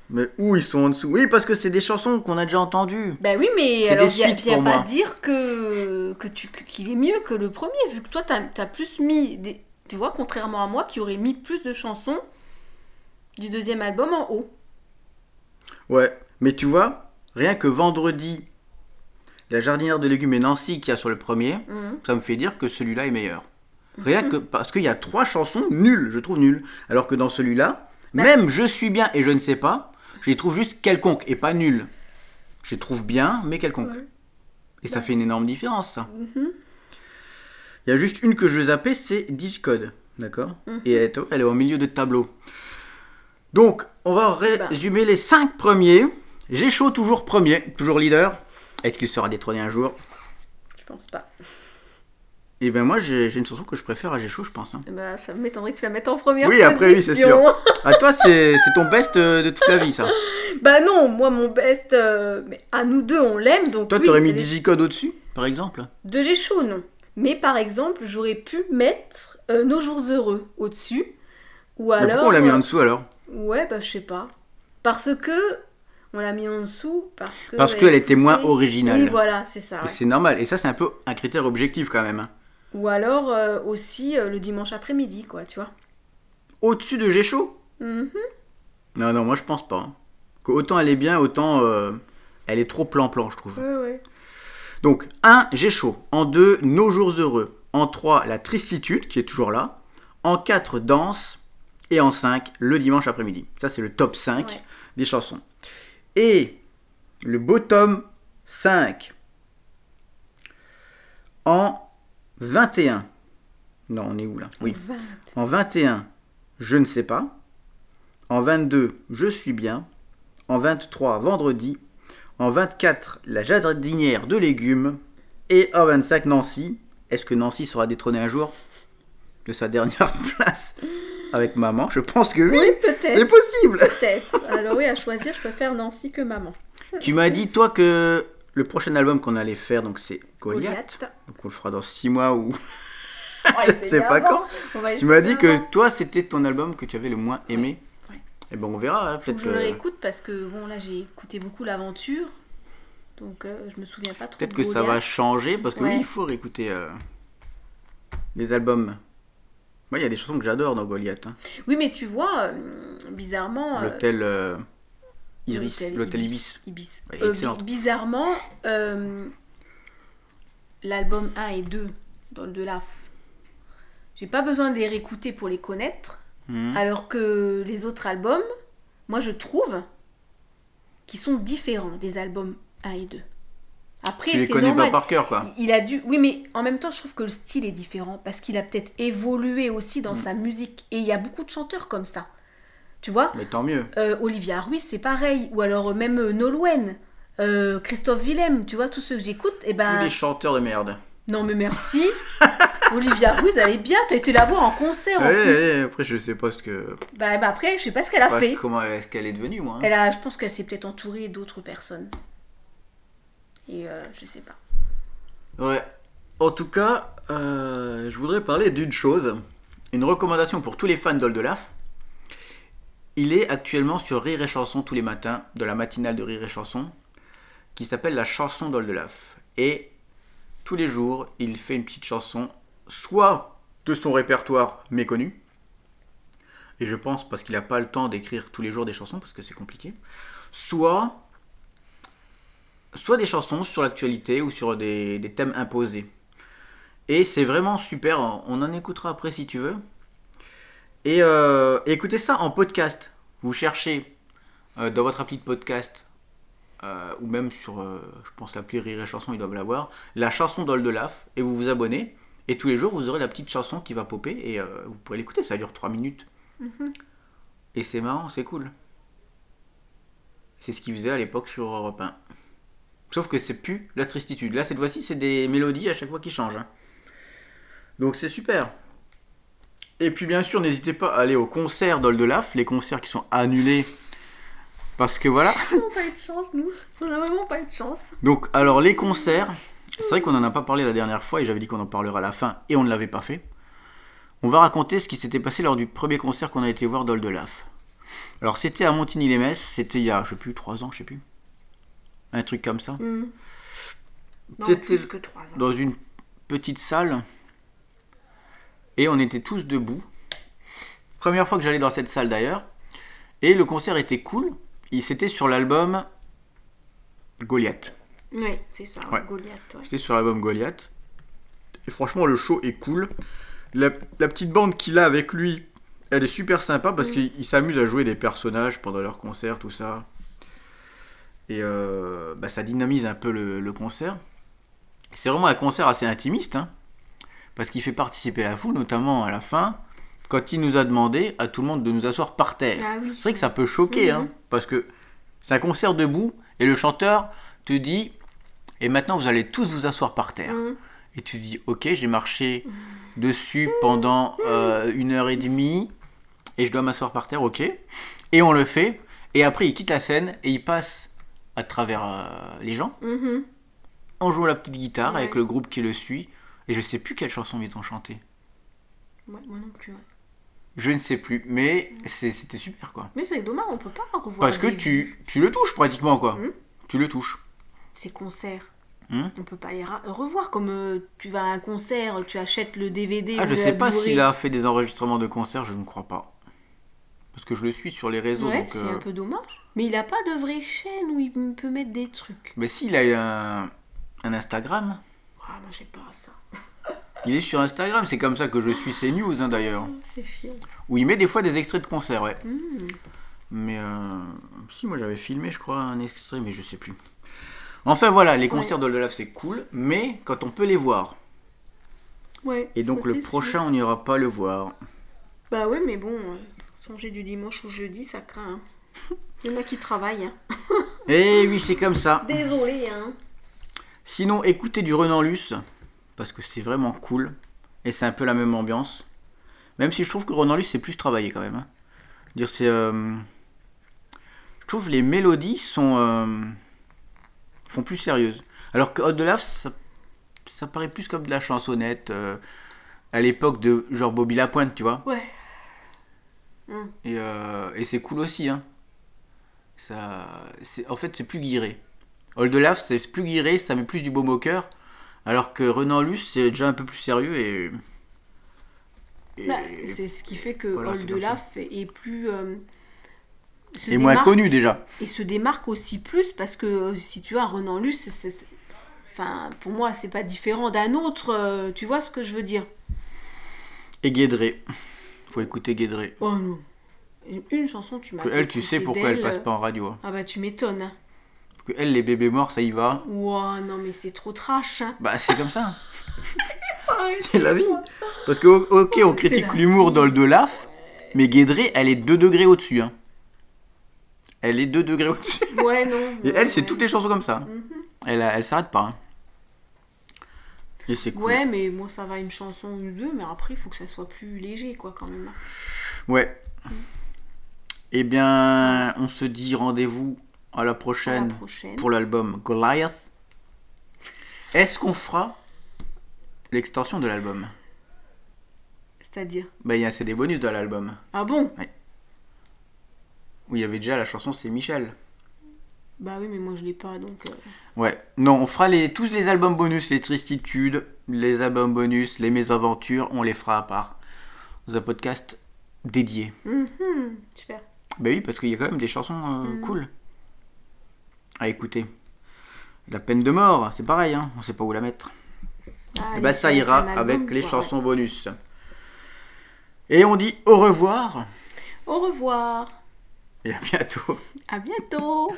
A: Mais où ils sont en dessous? Oui, parce que c'est des chansons qu'on a déjà entendues.
C: Ben oui, mais alors viens, pas
A: moi.
C: dire que que tu qu'il est mieux que le premier, vu que toi t'as as plus mis des, tu vois, contrairement à moi qui aurais mis plus de chansons du deuxième album en haut.
A: Ouais, mais tu vois, rien que vendredi, la jardinière de légumes et Nancy qui a sur le premier,
C: Mhm.
A: ça me fait dire que celui-là est meilleur. Rien que parce qu'il y a trois chansons nulles, je trouve nulles. Alors que dans celui-là,
C: Bah.
A: même je suis bien et je ne sais pas, je les trouve juste quelconques et pas nulles. Je les trouve bien, mais quelconques.
C: Ouais.
A: Et ça fait une énorme différence, ça.
C: Mhm.
A: Il y a juste une que je veux zapper, c'est Digicode. D'accord?
C: Mhm.
A: Et elle est, elle est au milieu de tableau. Donc, on va
C: Bah.
A: résumer les cinq premiers. J'ai chaud toujours premier, toujours leader. Est-ce qu'il sera détrôné un jour?
C: Je pense pas.
A: Et ben moi, j'ai une chanson que je préfère à J'ai chaud, je pense. hein.
C: Eh ben, ça m'étonnerait que tu la mettes en première
A: Oui, après, oui, c'est
C: position.
A: À toi, c'est ton best euh, de toute la vie, ça.
C: bah non, moi mon best, euh, mais à nous deux on l'aime donc.
A: Toi,
C: oui,
A: t'aurais mis Digicode au-dessus, par exemple?
C: De G chaud, non. Mais par exemple, j'aurais pu mettre euh, Nos jours heureux au-dessus. Ou
A: Mais
C: alors.
A: pourquoi on l'a mis en dessous alors?
C: Ouais, bah je sais pas. Parce que. On l'a mis en dessous parce que.
A: Parce qu'elle était moins originale.
C: Oui, voilà, c'est ça. Ouais.
A: c'est normal. Et ça, c'est un peu un critère objectif quand même. hein.
C: Ou alors euh, aussi euh, le dimanche après-midi, quoi, tu vois.
A: Au-dessus de J'ai chaud?
C: Mhm.
A: Non, non, moi je pense pas. hein. Autant elle est bien, autant euh, elle est trop plan-plan, je trouve.
C: Ouais, ouais.
A: Donc, 1, j'ai chaud. En 2, nos jours heureux. En 3, la tristitude, qui est toujours là. En 4, danse. Et en 5, le dimanche après-midi. Ça, c'est le top 5
C: Ouais.
A: des chansons. Et le bottom 5. En 21. Non, on est où là? Oui.
C: 20.
A: En 21, je ne sais pas. En 22, je suis bien. En 23, vendredi. En 24, la jardinière de légumes. Et en 25, Nancy. Est-ce que Nancy sera détrônée un jour? De sa dernière place avec maman Je pense que oui.
C: Oui,
A: C'est
C: peut-être.
A: possible.
C: Peut-être. Alors oui, à choisir, je préfère Nancy que maman.
A: Tu m'as dit, toi, que le prochain album qu'on allait faire, donc c'est Goliath.
C: Goliath.
A: Donc on le fera dans 6 mois ou. C'est pas quand. Tu m'as dit que toi, c'était ton album que tu avais le moins aimé.
C: Ouais.
A: Et ben on verra. hein, peut-être
C: je le réécoute parce que bon là j'ai écouté beaucoup l'aventure. Donc euh, je me souviens pas trop.
A: Peut-être que ça va changer parce que
C: Ouais.
A: oui, il faut réécouter euh, les albums. Moi, il y a des chansons que j'adore dans Goliath. hein.
C: Oui, mais tu vois, euh, bizarrement. euh,
A: L'hôtel euh, Iris, l'hôtel Ibis.
C: Ibis. Euh, bizarrement, l'album 1 et 2 dans le de la j'ai pas besoin de les réécouter pour les connaître,
A: Mhm.
C: alors que les autres albums, moi je trouve qu'ils sont différents des albums 1 et 2. Après,
A: Tu les
C: c'est
A: connais
C: normal.
A: pas par cœur, quoi.
C: Il a dû. Oui, mais en même temps, je trouve que le style est différent parce qu'il a peut-être évolué aussi dans
A: Mm.
C: sa musique. Et il y a beaucoup de chanteurs comme ça. Tu vois
A: Mais tant mieux.
C: euh, Olivia Ruiz, c'est pareil. Ou alors euh, même euh, Nolwenn, euh, Christophe Willem, tu vois, tous ceux que j'écoute. Et
A: Tous
C: ben.
A: les chanteurs de merde.
C: Non, mais merci. Olivia Ruiz, elle est bien. T'as été la voir en concert en
A: Ouais,
C: plus.
A: ouais, après, je sais pas ce que.
C: Bah, bah, après, je sais pas ce qu'elle a
A: pas
C: fait.
A: comment est-ce qu'elle est devenue, moi. hein.
C: Elle a, je pense qu'elle s'est peut-être entourée d'autres personnes. Et euh, je sais pas.
A: Ouais. En tout cas, euh, je voudrais parler d'une chose. Une recommandation pour tous les fans d'Oldelaf. Il est actuellement sur Rire et Chanson tous les matins, de la matinale de Rire et Chanson, qui s'appelle la chanson d'Oldelaf. Et tous les jours, il fait une petite chanson, soit de son répertoire méconnu, et je pense parce qu'il n'a pas le temps d'écrire tous les jours des chansons, parce que c'est compliqué, soit soit des chansons sur l'actualité ou sur des, des thèmes imposés. Et c'est vraiment super, on en écoutera après si tu veux. Et euh, écoutez ça en podcast. Vous cherchez euh, dans votre appli de podcast, euh, ou même sur, je pense l'appli Rire et Chanson, ils doivent l'avoir, la chanson d'Oldelaf, et vous vous abonnez. Et tous les jours, vous aurez la petite chanson qui va popper, et vous pourrez l'écouter, ça dure 3 minutes. Et c'est marrant, c'est cool. C'est ce qu'ils faisaient à l'époque sur Europe 1. Sauf que c'est plus la tristitude. Là, cette fois-ci, c'est des mélodies à chaque fois qui changent. hein. Donc c'est super. Et puis bien sûr, n'hésitez pas à aller au concert d'Oldelaf, les concerts qui sont annulés. Parce que voilà.
C: On n'a pas eu de chance, nous. On n'a vraiment pas eu de chance.
A: Donc, alors les concerts, c'est vrai qu'on n'en a pas parlé la dernière fois et j'avais dit qu'on en parlera à la fin et on ne l'avait pas fait. On va raconter ce qui s'était passé lors du premier concert qu'on a été voir d'Oldelaf. Alors c'était à Montigny-les-Metz, c'était il y a, je sais plus, 3 ans, je sais plus. Un truc comme ça.
C: Non,
A: T'étais
C: plus que 3 ans.
A: dans une petite salle et on était tous debout. Première fois que j'allais dans cette salle d'ailleurs. Et le concert était cool. Il C'était sur l'album Goliath.
C: Oui, c'est ça,
A: Ouais.
C: Goliath. ouais.
A: C'était sur l'album Goliath. Et franchement, le show est cool. La, la petite bande qu'il a avec lui, elle est super sympa parce
C: Mm.
A: qu'il il s'amuse à jouer des personnages pendant leur concert, tout ça. Et euh, bah, ça dynamise un peu le, le concert. C'est vraiment un concert assez intimiste, hein, parce qu'il fait participer la foule, notamment à la fin, quand il nous a demandé à tout le monde de nous asseoir par terre.
C: Ah oui.
A: C'est vrai que ça peut choquer,
C: Mhm.
A: hein, parce que c'est un concert debout et le chanteur te dit et maintenant vous allez tous vous asseoir par terre.
C: Hmm.
A: Et tu dis ok, j'ai marché dessus pendant euh, une heure et demie et je dois m'asseoir par terre, ok. Et on le fait. Et après il quitte la scène et il passe à travers euh, les gens
C: Mhm.
A: en jouant la petite guitare
C: Ouais.
A: avec le groupe qui le suit. Et je sais plus quelle chanson ils ont chanté.
C: Ouais, moi non plus. ouais.
A: Je ne sais plus, mais c'est- c'était super quoi.
C: Mais c'est dommage, on peut pas revoir.
A: Parce que tu, tu le touches pratiquement quoi.
C: Mhm.
A: Tu le touches.
C: Ces concerts.
A: Hmm.
C: On peut pas les ra- revoir comme euh, tu vas à un concert, tu achètes le DVD.
A: Ah, je sais pas
C: Blu-ray.
A: s'il a fait des enregistrements de concerts, je ne crois pas. Parce que je le suis sur les réseaux.
C: Ouais,
A: donc,
C: c'est
A: euh,
C: un peu dommage. Mais il a pas de vraie chaîne où il peut mettre des trucs.
A: Mais s'il a eu un, un Instagram,
C: Ah, moi j'ai pas ça.
A: il est sur Instagram, c'est comme ça que je suis ses news hein, d'ailleurs.
C: C'est chiant.
A: Où il met des fois des extraits de concerts, ouais.
C: Hmm.
A: Mais euh, si, moi j'avais filmé, je crois, un extrait, mais je sais plus. Enfin voilà, les concerts d'Oldelaf c'est cool, mais quand on peut les voir.
C: Ouais.
A: Et donc
C: ça,
A: le prochain, on n'ira pas le voir.
C: Bah ouais, mais bon, euh, changer du dimanche au jeudi, ça craint. hein. Il y en a qui travaillent. Hein.
A: Eh oui, c'est comme ça.
C: Désolé, hein.
A: Sinon, écoutez du Renan Luce, parce que c'est vraiment cool, et c'est un peu la même ambiance. Même si je trouve que Renan Luce c'est plus travaillé quand même. hein. Dire c'est, euh, je trouve les mélodies sont euh, font plus sérieuses. Alors que Hot de ça, ça paraît plus comme de la chansonnette euh, à l'époque de genre Bobby Lapointe, tu vois.
C: Ouais.
A: Et, euh, et c'est cool aussi, hein. Ça, en fait, c'est plus guiré. Old Love, c'est plus guiré, ça met plus du baume au cœur. Alors que Renan Luce, c'est déjà un peu plus sérieux et. et-
C: Bah, c'est ce qui fait que
A: Voilà, c'est
C: Old
A: comme ça.
C: Laf est plus. euh,
A: moins connu déjà.
C: Et se démarque aussi plus parce que euh, si tu as Renan Luce, c'est- enfin, pour moi, c'est pas différent d'un autre. euh, tu vois ce que je veux dire?
A: Et Guédré. Faut écouter Guédré.
C: Oh non. Une chanson, tu m'as
A: Que elle, tu sais pourquoi elle passe pas en radio. hein.
C: Ah bah, tu m'étonnes. hein.
A: Que elle, les bébés morts, ça y va.
C: Ouah, non, mais c'est trop trash. hein.
A: Bah, c'est comme ça. c'est la vie. Parce que, ok, on critique
C: la
A: l'humour
C: vie.
A: d'Old Laf, mais Guédré, elle est 2 degrés au-dessus. hein. Elle est 2 degrés au-dessus.
C: Ouais, non.
A: Et elle, c'est
C: ouais.
A: toutes les chansons comme ça.
C: Mhm.
A: Elle, a- elle s'arrête pas. hein. Et c'est cool.
C: Ouais, mais moi, ça va une chanson ou deux, mais après, il faut que ça soit plus léger, quoi, quand même.
A: Ouais. Eh bien, on se dit rendez-vous à la
C: À la
A: prochaine pour l'album Goliath. Est-ce qu'on fera l'extension de l'album?
C: C'est-à-dire?
A: Bah, il y a un CD bonus dans l'album.
C: Ah bon?
A: Où il y avait déjà la chanson C'est Michel.
C: Bah oui, mais moi, je l'ai pas, donc. euh,
A: Ouais. Non, on fera les, tous les albums bonus, les tristitudes, les albums bonus, les mésaventures, on les fera à part. Dans un podcast dédié.
C: mhm, Super.
A: Bah oui, parce qu'il y a quand même des chansons euh,
C: Mm.
A: cool à écouter. La peine de mort, c'est pareil, hein, on sait pas où la mettre.
C: Ah,
A: Et bah
C: il
A: ça
C: faut
A: ira avec les
C: quoi,
A: chansons bonus. Et on dit au revoir.
C: Au revoir.
A: et à bientôt.
C: À bientôt.